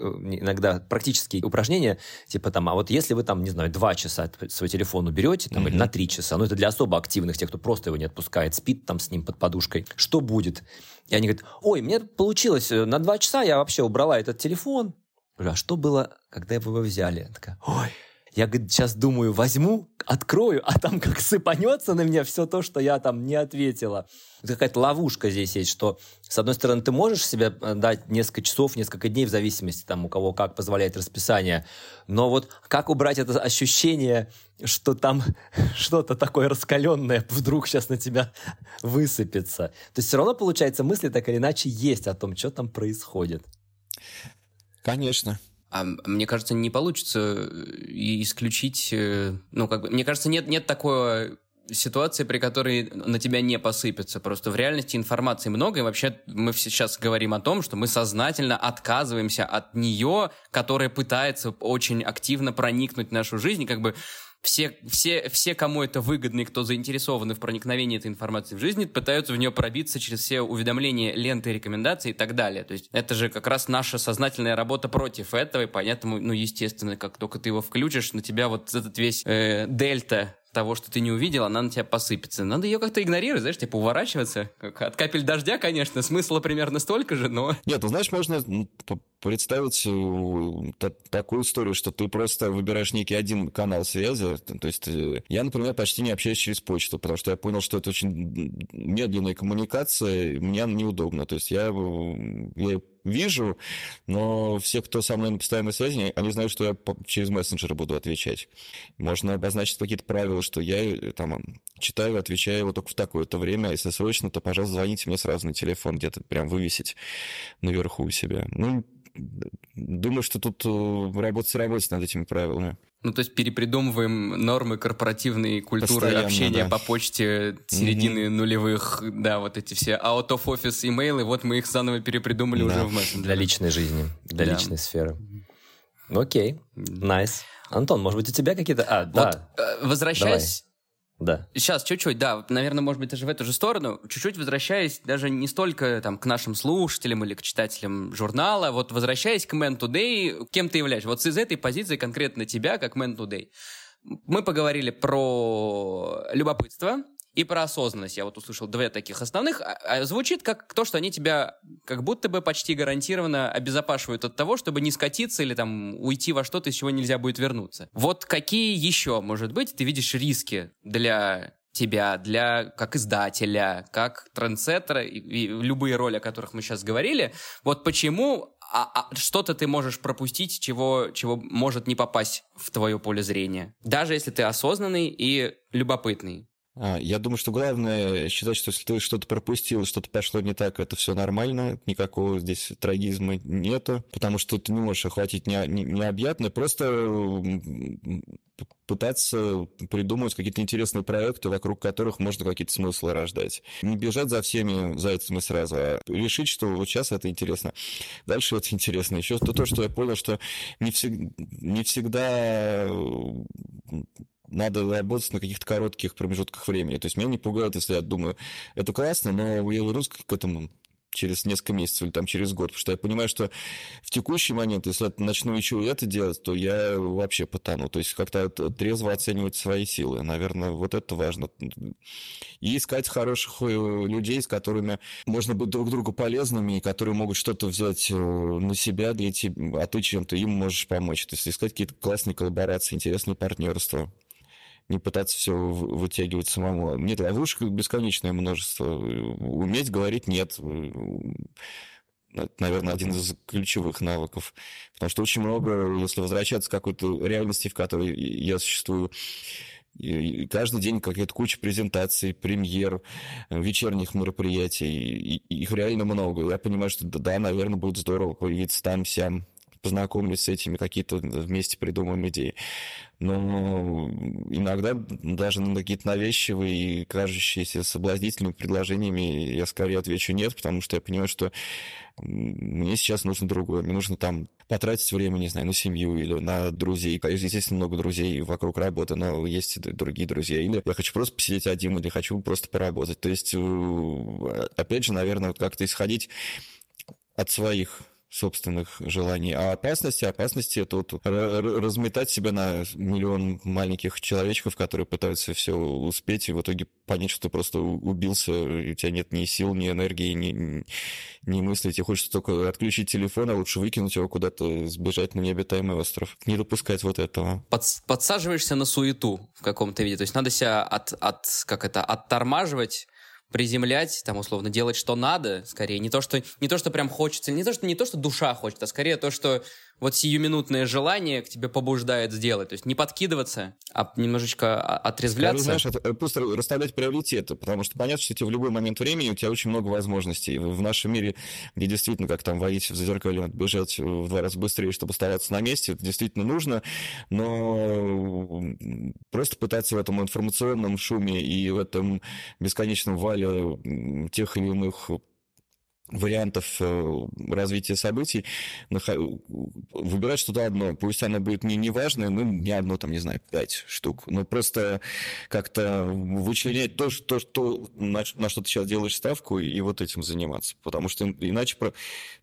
иногда практические упражнения, типа там, а вот если вы там, не знаю, два часа свой телефон уберете, там, mm-hmm. или на три часа, ну это для особо активных, тех, кто просто его не отпускает, спит там с ним под подушкой, что будет? И они говорят, ой, мне получилось, э, на два часа я вообще убрала этот телефон. Говорю, а что было, когда вы его взяли? Я такая, ой, я, сейчас думаю, возьму, открою, а там как сыпанется на меня все то, что я там не ответила. Какая-то ловушка здесь есть, что, с одной стороны, ты можешь себе э, дать несколько часов, несколько дней, в зависимости, там, у кого как позволяет расписание, но вот как убрать это ощущение, что там что-то такое раскаленное вдруг сейчас на тебя высыпется. То есть все равно, получается, мысли так или иначе есть о том, что там происходит. Конечно. А мне кажется, не получится э, исключить, э, ну, как бы, мне кажется, нет, нет такой ситуации, при которой на тебя не посыпется. Просто в реальности информации много, и вообще мы сейчас говорим о том, что мы сознательно отказываемся от нее, которая пытается очень активно проникнуть в нашу жизнь, как бы все, все, все, кому это выгодно и кто заинтересованы в проникновении этой информации в жизни, пытаются в нее пробиться через все уведомления, ленты, рекомендации и так далее. То есть это же как раз наша сознательная работа против этого, и поэтому, ну, естественно, как только ты его включишь, на тебя вот этот весь э, дельта того, что ты не увидел, она на тебя посыпется. Надо ее как-то игнорировать, знаешь, типа уворачиваться. От капель дождя, конечно, смысла примерно столько же, но... Нет, ну знаешь, можно представить э, такую историю, что ты просто выбираешь некий один канал связи. То есть э, я, например, почти не общаюсь через почту, потому что я понял, что это очень медленная коммуникация, мне неудобно. То есть я, э, я вижу, но все, кто со мной на постоянной связи, они знают, что я через мессенджеры буду отвечать. Можно обозначить какие-то правила, что я э, там читаю, отвечаю вот только в такое-то время, а если срочно, то, пожалуйста, звоните мне сразу на телефон, где-то прям вывесить наверху у себя. Ну, думаю, что тут э, работать работать над этими правилами. Ну, то есть перепридумываем нормы корпоративной культуры Постоянно, общения да. по почте середины mm нулевых, да, вот эти все out of office имейлы, вот мы их заново перепридумали да. уже в мессенджере. Для личной жизни, для да. личной сферы. Окей, найс. Nice. Антон, может быть, у тебя какие-то... А, вот, да. Э, возвращаясь да. Сейчас чуть-чуть, да, наверное, может быть, даже в эту же сторону, чуть-чуть возвращаясь даже не столько там к нашим слушателям или к читателям журнала, вот возвращаясь к Man Today, кем ты являешься? Вот из этой позиции конкретно тебя, как Man Today. Мы поговорили про любопытство, и про осознанность. Я вот услышал две таких основных. А, а звучит как то, что они тебя как будто бы почти гарантированно обезопашивают от того, чтобы не скатиться или там уйти во что-то, из чего нельзя будет вернуться. Вот какие еще, может быть, ты видишь риски для тебя, для как издателя, как трендсеттера, и, и любые роли, о которых мы сейчас говорили. Вот почему а, а, что-то ты можешь пропустить, чего, чего может не попасть в твое поле зрения. Даже если ты осознанный и любопытный. А, я думаю, что главное считать, что если ты что-то пропустил, что-то пошло не так, это все нормально, никакого здесь трагизма нету, потому что ты не можешь охватить не, не, необъятно, просто пытаться придумывать какие-то интересные проекты, вокруг которых можно какие-то смыслы рождать. Не бежать за всеми зайцами сразу, а решить, что вот сейчас это интересно, дальше это интересно. Еще то, то что я понял, что не, всег... не всегда надо работать на каких-то коротких промежутках времени. То есть меня не пугает, если я думаю, это классно, но я вернусь к этому через несколько месяцев или там через год, потому что я понимаю, что в текущий момент, если я начну еще это делать, то я вообще потону. То есть как-то трезво оценивать свои силы. Наверное, вот это важно. И искать хороших э, людей, с которыми можно быть друг другу полезными, и которые могут что-то взять э, на себя для тебя, а ты чем-то им можешь помочь. То есть искать какие-то классные коллаборации, интересные партнерства не пытаться все вытягивать самому. Нет, ловушек бесконечное множество. Уметь говорить «нет» это, наверное, один из ключевых навыков. Потому что очень много, если возвращаться к какой-то реальности, в которой я существую, и каждый день какая-то куча презентаций, премьер, вечерних мероприятий. И их реально много. Я понимаю, что да, наверное, будет здорово появиться там, сям, познакомились с этими, какие-то вместе придумаем идеи. Но иногда даже на какие-то навязчивые и кажущиеся соблазнительными предложениями я скорее отвечу нет, потому что я понимаю, что мне сейчас нужно другое. Мне нужно там потратить время, не знаю, на семью или на друзей. Естественно, много друзей вокруг работы, но есть и другие друзья. Или я хочу просто посидеть один, или хочу просто поработать. То есть, э, опять же, наверное, как-то исходить от своих собственных желаний. А опасности, опасности это вот разметать себя на миллион маленьких человечков, которые пытаются все успеть, и в итоге понять, что ты просто убился, и у тебя нет ни сил, ни энергии, ни, ни мыслей. Тебе хочется только отключить телефон, а лучше выкинуть его куда-то, сбежать на необитаемый остров. Не допускать вот этого. Под, подсаживаешься на суету в каком-то виде. То есть надо себя от, от, как это, оттормаживать приземлять, там, условно, делать, что надо, скорее. Не то, что, не то, что прям хочется, не то, что, не то, что душа хочет, а скорее то, что вот сиюминутное желание к тебе побуждает сделать. То есть не подкидываться, а немножечко отрезвляться. Скорее, знаешь, это просто расставлять приоритеты, потому что понятно, что в любой момент времени у тебя очень много возможностей. В нашем мире, где действительно, как там водить в зазеркалье, бежать в два раза быстрее, чтобы оставаться на месте, это действительно нужно, но просто пытаться в этом информационном шуме и в этом бесконечном вале тех или иных вариантов э, развития событий, выбирать что-то одно. Пусть оно будет не неважное, ну, не одно, там, не знаю, пять штук. Но просто как-то вычленять то, что, что, на, на что ты сейчас делаешь ставку, и вот этим заниматься. Потому что иначе про,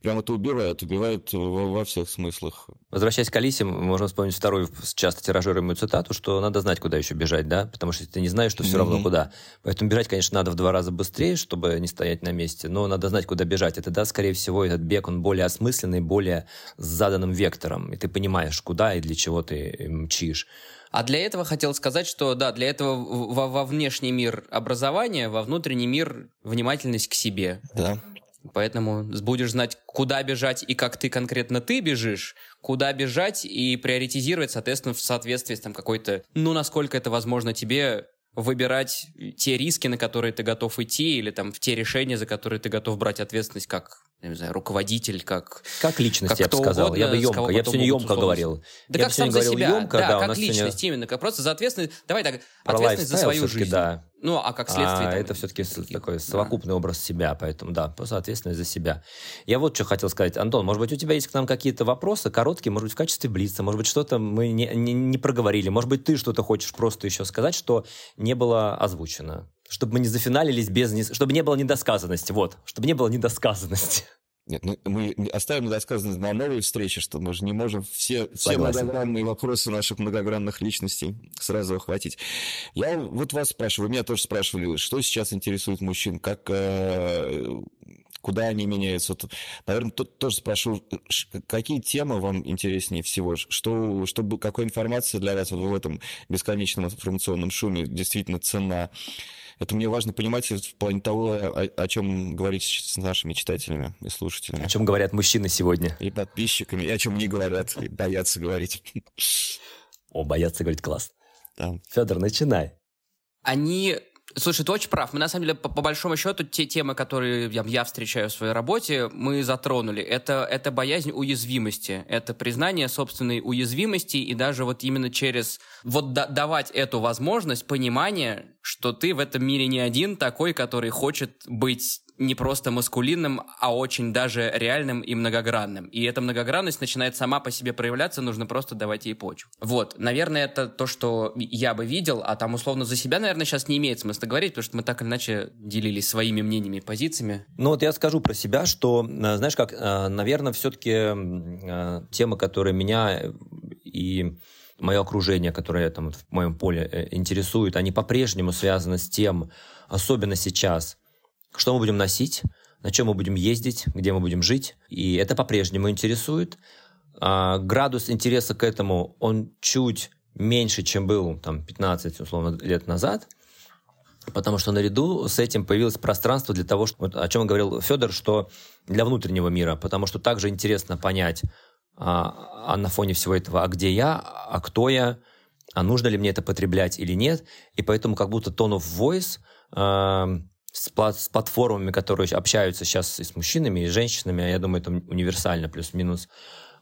прямо это убивает, убивает во, во всех смыслах. Возвращаясь к Алисе, можно вспомнить вторую часто тиражируемую цитату, что надо знать, куда еще бежать, да? Потому что ты не знаешь, что все mm-hmm. равно куда. Поэтому бежать, конечно, надо в два раза быстрее, чтобы не стоять на месте, но надо знать, куда бежать бежать, это, да, скорее всего, этот бег, он более осмысленный, более с заданным вектором, и ты понимаешь, куда и для чего ты мчишь. А для этого хотел сказать, что да, для этого во, во внешний мир образования, во внутренний мир внимательность к себе. Да. Поэтому будешь знать, куда бежать и как ты конкретно ты бежишь, куда бежать и приоритизировать, соответственно, в соответствии с там какой-то, ну, насколько это возможно тебе выбирать те риски, на которые ты готов идти, или там в те решения, за которые ты готов брать ответственность как я не знаю, руководитель, как... Как личность, как я бы сказал. Угодно, я бы емко, я бы сегодня емко условно. говорил. Да я как сам за себя, емко, да, да как личность сегодня... именно, как просто за ответственность, давай так, ответственность за свою жизнь. Да. Ну, а как следствие... А, там, это все-таки такой совокупный да. образ себя, поэтому да, просто ответственность за себя. Я вот что хотел сказать. Антон, может быть, у тебя есть к нам какие-то вопросы, короткие, может быть, в качестве блица, может быть, что-то мы не, не, не проговорили, может быть, ты что-то хочешь просто еще сказать, что не было озвучено чтобы мы не зафиналились без... Чтобы не было недосказанности, вот. Чтобы не было недосказанности. Нет, ну, мы оставим недосказанность на новой встрече, что мы же не можем все, все многогранные вопросы наших многогранных личностей сразу охватить. Я вот вас спрашиваю, вы меня тоже спрашивали, что сейчас интересует мужчин, как, э, куда они меняются. Наверное, тут тоже спрошу, какие темы вам интереснее всего? Что, что, какой информация для вас в этом бесконечном информационном шуме действительно ценна? Это мне важно понимать в плане того, о, о чем говорить с нашими читателями и слушателями. О чем говорят мужчины сегодня. И подписчиками, и о чем не говорят, и боятся говорить. О, боятся говорить, класс. Да. Федор, начинай. Они Слушай, ты очень прав. Мы, на самом деле, по, по большому счету, те темы, которые я, я встречаю в своей работе, мы затронули. Это, это боязнь уязвимости. Это признание собственной уязвимости и даже вот именно через вот да, давать эту возможность, понимание, что ты в этом мире не один такой, который хочет быть не просто маскулинным, а очень даже реальным и многогранным. И эта многогранность начинает сама по себе проявляться, нужно просто давать ей почву. Вот, наверное, это то, что я бы видел, а там условно за себя, наверное, сейчас не имеет смысла говорить, потому что мы так или иначе делились своими мнениями и позициями. Ну вот я скажу про себя, что, э, знаешь как, э, наверное, все-таки э, тема, которая меня и мое окружение, которое там в моем поле интересует, они по-прежнему связаны с тем, особенно сейчас, что мы будем носить, на чем мы будем ездить, где мы будем жить. И это по-прежнему интересует. А, градус интереса к этому, он чуть меньше, чем был там 15 условно лет назад, потому что наряду с этим появилось пространство для того, что, о чем говорил Федор, что для внутреннего мира, потому что также интересно понять, а, а на фоне всего этого, а где я, а кто я, а нужно ли мне это потреблять или нет, и поэтому как будто tone of voice а, с, плат, с платформами, которые общаются сейчас и с мужчинами, и с женщинами, а я думаю, это универсально плюс-минус,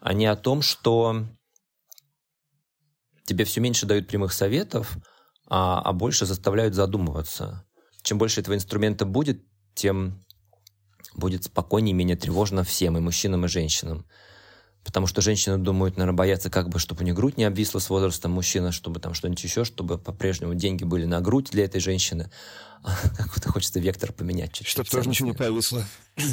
они о том, что тебе все меньше дают прямых советов, а, а больше заставляют задумываться. Чем больше этого инструмента будет, тем будет спокойнее, менее тревожно всем, и мужчинам, и женщинам. Потому что женщины думают, наверное, боятся, как бы, чтобы у них грудь не обвисла с возрастом, мужчина, чтобы там что-нибудь еще, чтобы по-прежнему деньги были на грудь для этой женщины. А как-то хочется вектор поменять. Чуть-чуть. Чтобы тоже ничего не повисло.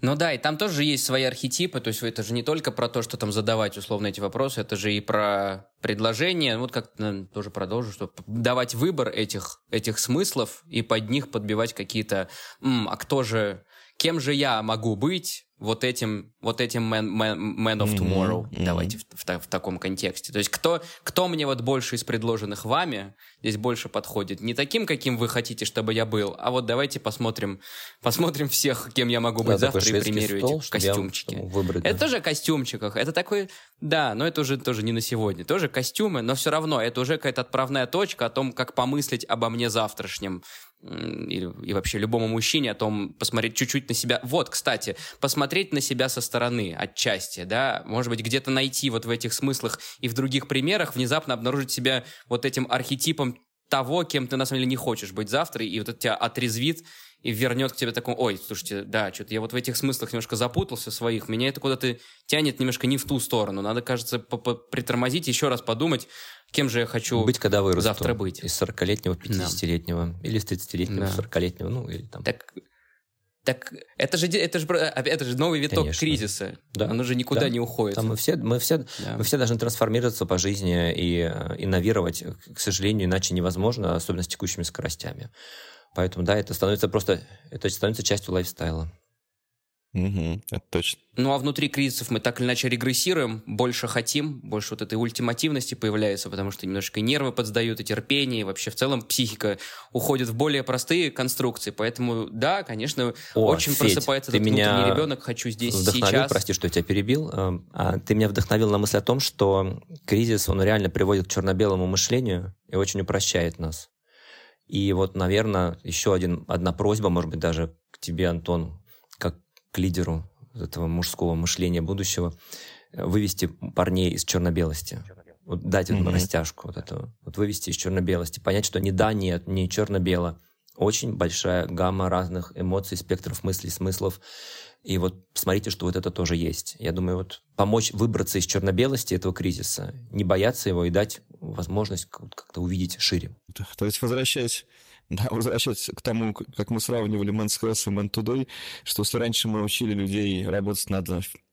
Ну да, и там тоже есть свои архетипы, то есть это же не только про то, что там задавать условно эти вопросы, это же и про предложение, вот как тоже продолжу, что давать выбор этих, этих смыслов и под них подбивать какие-то, а кто же, кем же я могу быть, вот этим, вот этим man, man, man of tomorrow, mm-hmm, давайте в, в, в таком контексте. То есть кто, кто мне вот больше из предложенных вами здесь больше подходит? Не таким, каким вы хотите, чтобы я был, а вот давайте посмотрим, посмотрим всех, кем я могу быть да, завтра и примерю стол, эти костюмчики. Выбрать, да. Это тоже костюмчиках. Это такой, да, но это уже тоже не на сегодня. Тоже костюмы, но все равно это уже какая-то отправная точка о том, как помыслить обо мне завтрашнем и, вообще любому мужчине о том, посмотреть чуть-чуть на себя. Вот, кстати, посмотреть на себя со стороны, отчасти, да, может быть, где-то найти вот в этих смыслах и в других примерах, внезапно обнаружить себя вот этим архетипом того, кем ты на самом деле не хочешь быть завтра, и вот это тебя отрезвит и вернет к тебе такому, ой, слушайте, да, что-то я вот в этих смыслах немножко запутался своих, меня это куда-то тянет немножко не в ту сторону, надо, кажется, притормозить, еще раз подумать, кем же я хочу быть, когда вырасту, завтра быть. Из 40-летнего, 50-летнего, да. или из 30-летнего, да. 40-летнего, ну, или там... Так, так это же, это же, это же новый виток Конечно. кризиса. Да. Оно же никуда да. не уходит. Там мы все, мы, все, да. мы все должны трансформироваться по жизни и э, инновировать. К сожалению, иначе невозможно, особенно с текущими скоростями. Поэтому, да, это становится просто, это становится частью лайфстайла. Угу, это точно. Ну а внутри кризисов мы так или иначе регрессируем, больше хотим, больше вот этой ультимативности появляется, потому что немножко нервы подсдают, и терпение, и вообще в целом психика уходит в более простые конструкции. Поэтому, да, конечно, О, очень Федь, просыпается этот меня внутренний ребенок, хочу здесь вдохновил, сейчас. Прости, что я тебя перебил. Эм, а ты меня вдохновил на мысль о том, что кризис, он реально приводит к черно-белому мышлению и очень упрощает нас. И вот, наверное, еще один, одна просьба, может быть, даже к тебе, Антон, как к лидеру этого мужского мышления будущего, э, вывести парней из черно-белости. Вот дать mm-hmm. растяжку вот эту. Вот вывести из черно-белости. Понять, что не да, нет, не черно-бело. Очень большая гамма разных эмоций, спектров мыслей, смыслов. И вот посмотрите, что вот это тоже есть. Я думаю, вот помочь выбраться из черно-белости этого кризиса, не бояться его и дать возможность как-то увидеть шире. То есть, возвращаясь да, возвращаясь к тому, как мы сравнивали Man's Health и Man Today, что если раньше мы учили людей работать над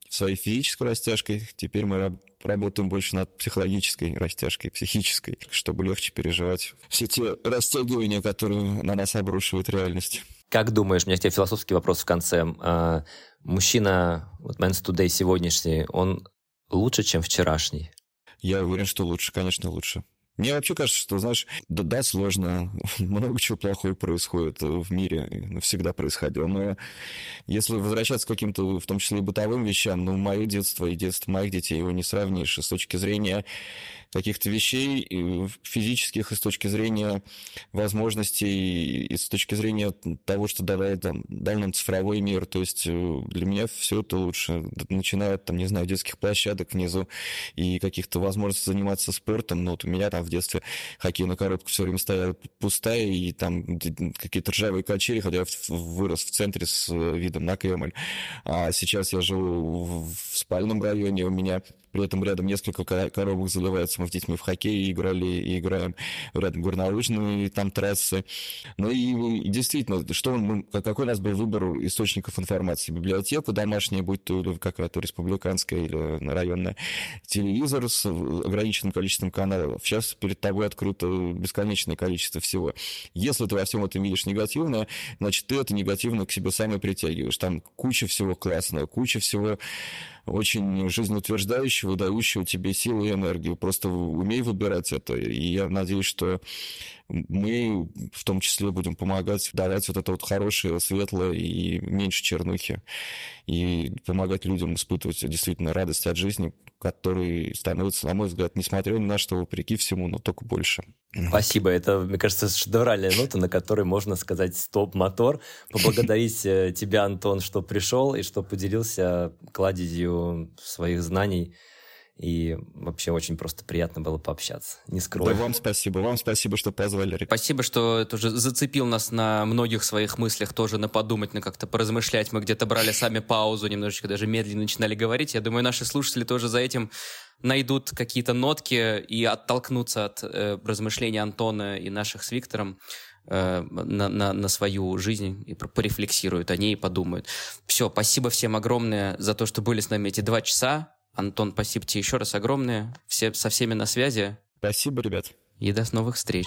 своей физической растяжкой, теперь мы работаем больше над психологической растяжкой, психической, чтобы легче переживать все те растягивания, которые на нас обрушивает реальность. Как думаешь, у меня к тебе философский вопрос в конце. А, мужчина, вот Man's Today сегодняшний, он лучше, чем вчерашний? Я уверен, что лучше, конечно, лучше. Мне вообще кажется, что, знаешь, да, да, сложно, много чего плохого происходит в мире, всегда происходило. Но если возвращаться к каким-то, в том числе и бытовым вещам, ну, мое детство и детство моих детей его не сравнишь. С точки зрения каких-то вещей физических и с точки зрения возможностей, и с точки зрения того, что давай, там, дал нам цифровой мир. То есть э, для меня все это лучше. Начиная, там, не знаю, детских площадок внизу и каких-то возможностей заниматься спортом. Ну, вот у меня там в детстве хоккейная коробка все время стояла пустая, и там какие-то ржавые качели, хотя я вырос в центре с э, видом на Кремль. А сейчас я живу в спальном районе, у меня при этом рядом несколько коробок заливается. Мы с детьми в хоккей играли и играем рядом горнолыжные там трассы. Ну и, действительно, что мы, какой у нас был выбор источников информации? Библиотека домашняя, будь то какая-то республиканская или районная, телевизор с ограниченным количеством каналов. Сейчас перед тобой открыто бесконечное количество всего. Если ты во всем этом видишь негативное, значит, ты это негативно к себе сам и притягиваешь. Там куча всего классного, куча всего очень жизнеутверждающего, дающего тебе силу и энергию. Просто умей выбирать это. И я надеюсь, что мы в том числе будем помогать давать вот это вот хорошее, светлое и меньше чернухи. И помогать людям испытывать действительно радость от жизни, который становится, на мой взгляд, несмотря ни на что, вопреки всему, но только больше. Спасибо. Это, мне кажется, шедевральная нота, на которой можно сказать «стоп-мотор». Поблагодарить э, тебя, Антон, что пришел и что поделился кладезью своих знаний и вообще очень просто приятно было пообщаться. Не скрою. Да, вам спасибо. Вам спасибо, что позвали. Спасибо, что тоже зацепил нас на многих своих мыслях, тоже на подумать, на как-то поразмышлять. Мы где-то брали сами паузу, немножечко даже медленно начинали говорить. Я думаю, наши слушатели тоже за этим найдут какие-то нотки и оттолкнутся от э, размышлений Антона и наших с Виктором э, на, на, на свою жизнь и порефлексируют о ней и подумают. Все, спасибо всем огромное за то, что были с нами эти два часа. Антон, спасибо тебе еще раз огромное. Все, со всеми на связи. Спасибо, ребят. И до новых встреч.